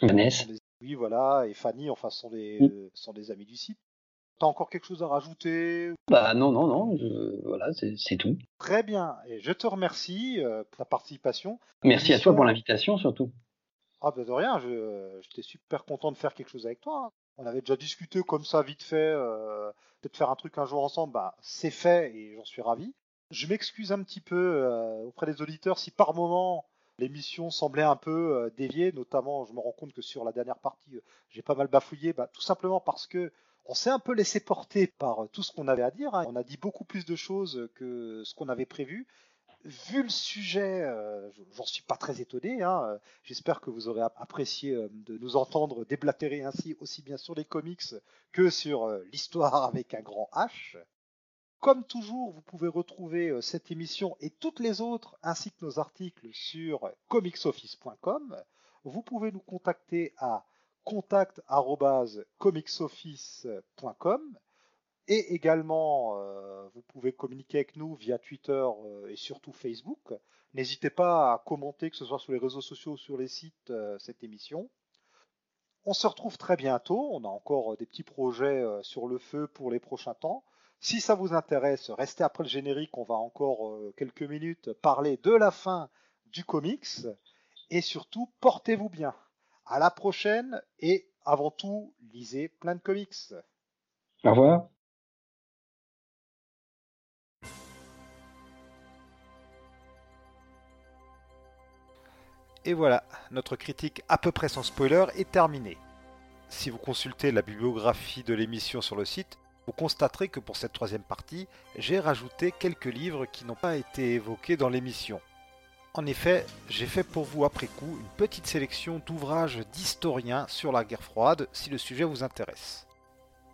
[SPEAKER 2] Vanessa.
[SPEAKER 1] Oui, voilà, et Fanny, enfin, sont des, mm. sont des amis du site. T'as encore quelque chose à rajouter?
[SPEAKER 2] Bah non, non, non, voilà, c'est tout.
[SPEAKER 1] Très bien, et je te remercie euh, pour ta participation.
[SPEAKER 2] Merci à toi pour l'invitation surtout.
[SPEAKER 1] Ah bah de rien, j'étais super content de faire quelque chose avec toi. Hein. On avait déjà discuté comme ça vite fait, euh, peut-être faire un truc un jour ensemble, bah c'est fait et j'en suis ravi. Je m'excuse un petit peu euh, auprès des auditeurs si par moment l'émission semblait un peu déviée, notamment je me rends compte que sur la dernière partie j'ai pas mal bafouillé, bah, tout simplement parce que on s'est un peu laissé porter par tout ce qu'on avait à dire. Hein. On a dit beaucoup plus de choses que ce qu'on avait prévu. Vu le sujet, euh, j'en suis pas très étonné. Hein. J'espère que vous aurez apprécié euh, de nous entendre déblatérer ainsi aussi bien sur les comics que sur euh, l'histoire *laughs* avec un grand H. Comme toujours, vous pouvez retrouver cette émission et toutes les autres ainsi que nos articles sur comicsoffice.com. Vous pouvez nous contacter à contact@comicsoffice.com et également euh, vous pouvez communiquer avec nous via Twitter euh, et surtout Facebook. N'hésitez pas à commenter que ce soit sur les réseaux sociaux ou sur les sites euh, cette émission. On se retrouve très bientôt. On a encore des petits projets sur le feu pour les prochains temps. Si ça vous intéresse, restez après le générique. On va encore quelques minutes parler de la fin du comics. Et surtout, portez-vous bien. À la prochaine et avant tout, lisez plein de comics.
[SPEAKER 2] Au revoir.
[SPEAKER 1] Et voilà, notre critique à peu près sans spoiler est terminée. Si vous consultez la bibliographie de l'émission sur le site, vous constaterez que pour cette troisième partie, j'ai rajouté quelques livres qui n'ont pas été évoqués dans l'émission. En effet, j'ai fait pour vous après coup une petite sélection d'ouvrages d'historiens sur la guerre froide si le sujet vous intéresse.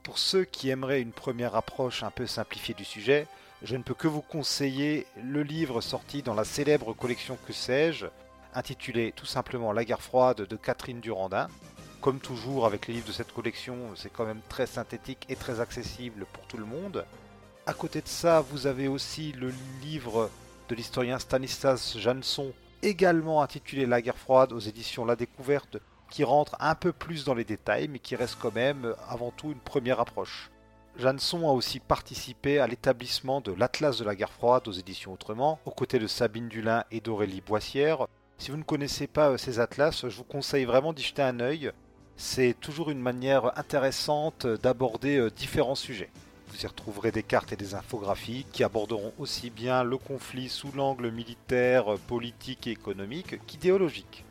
[SPEAKER 1] Pour ceux qui aimeraient une première approche un peu simplifiée du sujet, je ne peux que vous conseiller le livre sorti dans la célèbre collection Que sais-je, intitulé tout simplement La guerre froide de Catherine Durandin. Comme toujours avec les livres de cette collection, c'est quand même très synthétique et très accessible pour tout le monde. À côté de ça, vous avez aussi le livre de l'historien Stanislas Jansson, également intitulé La guerre froide aux éditions La Découverte, qui rentre un peu plus dans les détails, mais qui reste quand même avant tout une première approche. Jansson a aussi participé à l'établissement de l'Atlas de la guerre froide aux éditions Autrement, aux côtés de Sabine Dulin et d'Aurélie Boissière. Si vous ne connaissez pas euh, ces atlas, je vous conseille vraiment d'y jeter un œil. C'est toujours une manière intéressante d'aborder euh, différents sujets. Vous y retrouverez des cartes et des infographies qui aborderont aussi bien le conflit sous l'angle militaire, politique et économique qu'idéologique.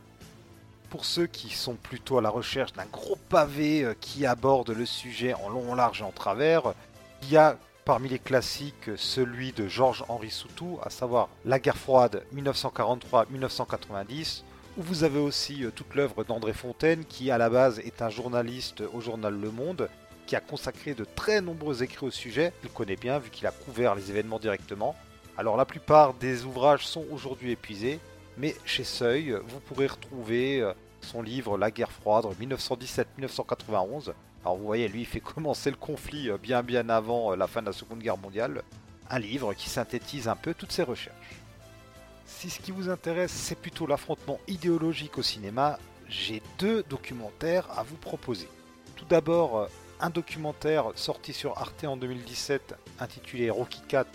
[SPEAKER 1] Pour ceux qui sont plutôt à la recherche d'un gros pavé euh, qui aborde le sujet en long, en large et en travers, il y a parmi les classiques celui de Georges-Henri Soutou, à savoir La guerre froide 1943-1990, où vous avez aussi euh, toute l'œuvre d'André Fontaine, qui à la base est un journaliste au journal Le Monde, qui a consacré de très nombreux écrits au sujet. Il connaît bien vu qu'il a couvert les événements directement. Alors la plupart des ouvrages sont aujourd'hui épuisés, mais chez Seuil, vous pourrez retrouver euh, son livre La guerre froide 1917-1991. Alors vous voyez, lui, fait *laughs* commencer le conflit euh, bien bien avant euh, la fin de la Seconde Guerre mondiale. Un livre qui synthétise un peu toutes ses recherches. Si ce qui vous intéresse, c'est plutôt l'affrontement idéologique au cinéma, j'ai deux documentaires à vous proposer. Tout d'abord, un documentaire sorti sur Arte en 2017 intitulé Rocky Cat,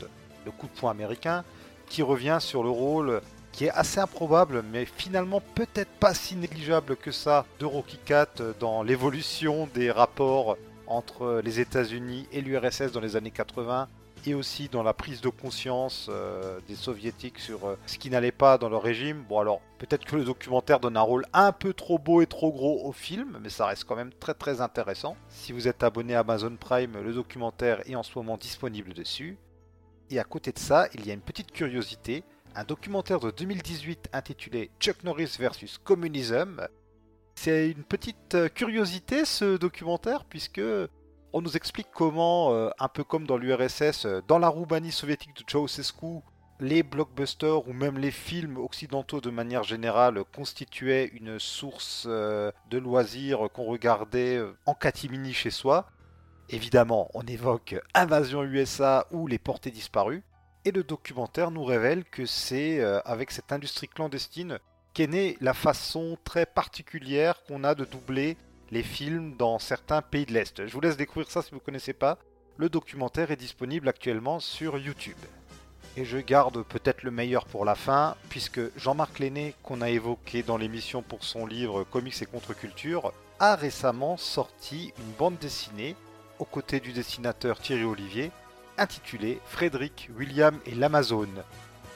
[SPEAKER 1] le coup de poing américain, qui revient sur le rôle qui est assez improbable, mais finalement peut-être pas si négligeable que ça, de Rocky Cat dans l'évolution des rapports entre les États-Unis et l'URSS dans les années 80 et aussi dans la prise de conscience euh, des soviétiques sur euh, ce qui n'allait pas dans leur régime. Bon alors peut-être que le documentaire donne un rôle un peu trop beau et trop gros au film, mais ça reste quand même très très intéressant. Si vous êtes abonné à Amazon Prime, le documentaire est en ce moment disponible dessus. Et à côté de ça, il y a une petite curiosité, un documentaire de 2018 intitulé Chuck Norris versus Communism. C'est une petite euh, curiosité ce documentaire puisque on nous explique comment, euh, un peu comme dans l'URSS, euh, dans la Roumanie soviétique de Ceausescu, les blockbusters ou même les films occidentaux de manière générale constituaient une source euh, de loisirs qu'on regardait en catimini chez soi. Évidemment, on évoque Invasion USA ou Les Portées disparues. Et le documentaire nous révèle que c'est avec cette industrie clandestine qu'est née la façon très particulière qu'on a de doubler les films dans certains pays de l'Est. Je vous laisse découvrir ça si vous ne connaissez pas. Le documentaire est disponible actuellement sur YouTube. Et je garde peut-être le meilleur pour la fin, puisque Jean-Marc Lenné, qu'on a évoqué dans l'émission pour son livre Comics et contre-culture, a récemment sorti une bande dessinée, aux côtés du dessinateur Thierry Olivier, intitulée Frédéric, William et l'Amazone.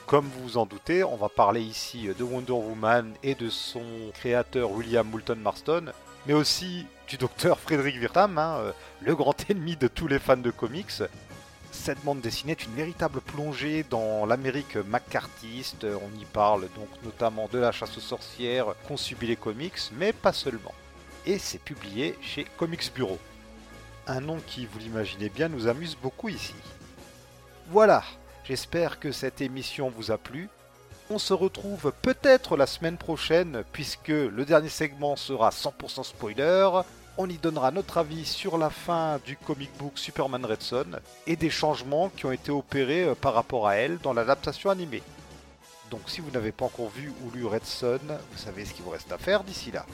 [SPEAKER 1] Comme vous vous en doutez, on va parler ici de Wonder Woman et de son créateur William Moulton Marston, mais aussi du docteur Frédéric Virtam, hein, euh, le grand *laughs* ennemi de tous les fans de comics. Cette bande dessinée est une véritable plongée dans l'Amérique McCarthyiste. On y parle donc notamment de la chasse aux sorcières qu'ont subi les comics, mais pas seulement. Et c'est publié chez Comics Bureau. Un nom qui, vous l'imaginez bien, nous amuse beaucoup ici. Voilà, j'espère que cette émission vous a plu. On se retrouve peut-être la semaine prochaine puisque le dernier segment sera 100% spoiler. On y donnera notre avis sur la fin du comic book Superman Red Son et des changements qui ont été opérés euh, par rapport à elle dans l'adaptation animée. Donc si vous n'avez pas encore vu ou lu Red Son, vous savez ce qu'il vous reste à faire d'ici là.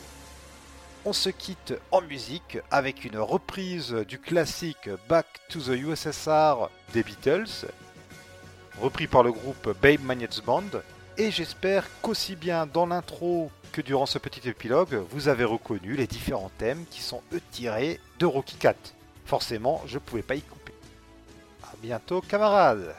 [SPEAKER 1] On se quitte en musique avec une reprise du classique Back to the USSR des Beatles, repris par le groupe Babe Magnets Band, et j'espère qu'aussi bien dans l'intro que durant ce petit épilogue, vous avez reconnu les différents thèmes qui sont eux tirés de Rocky Cat. Forcément, je ne pouvais pas y couper. A bientôt camarades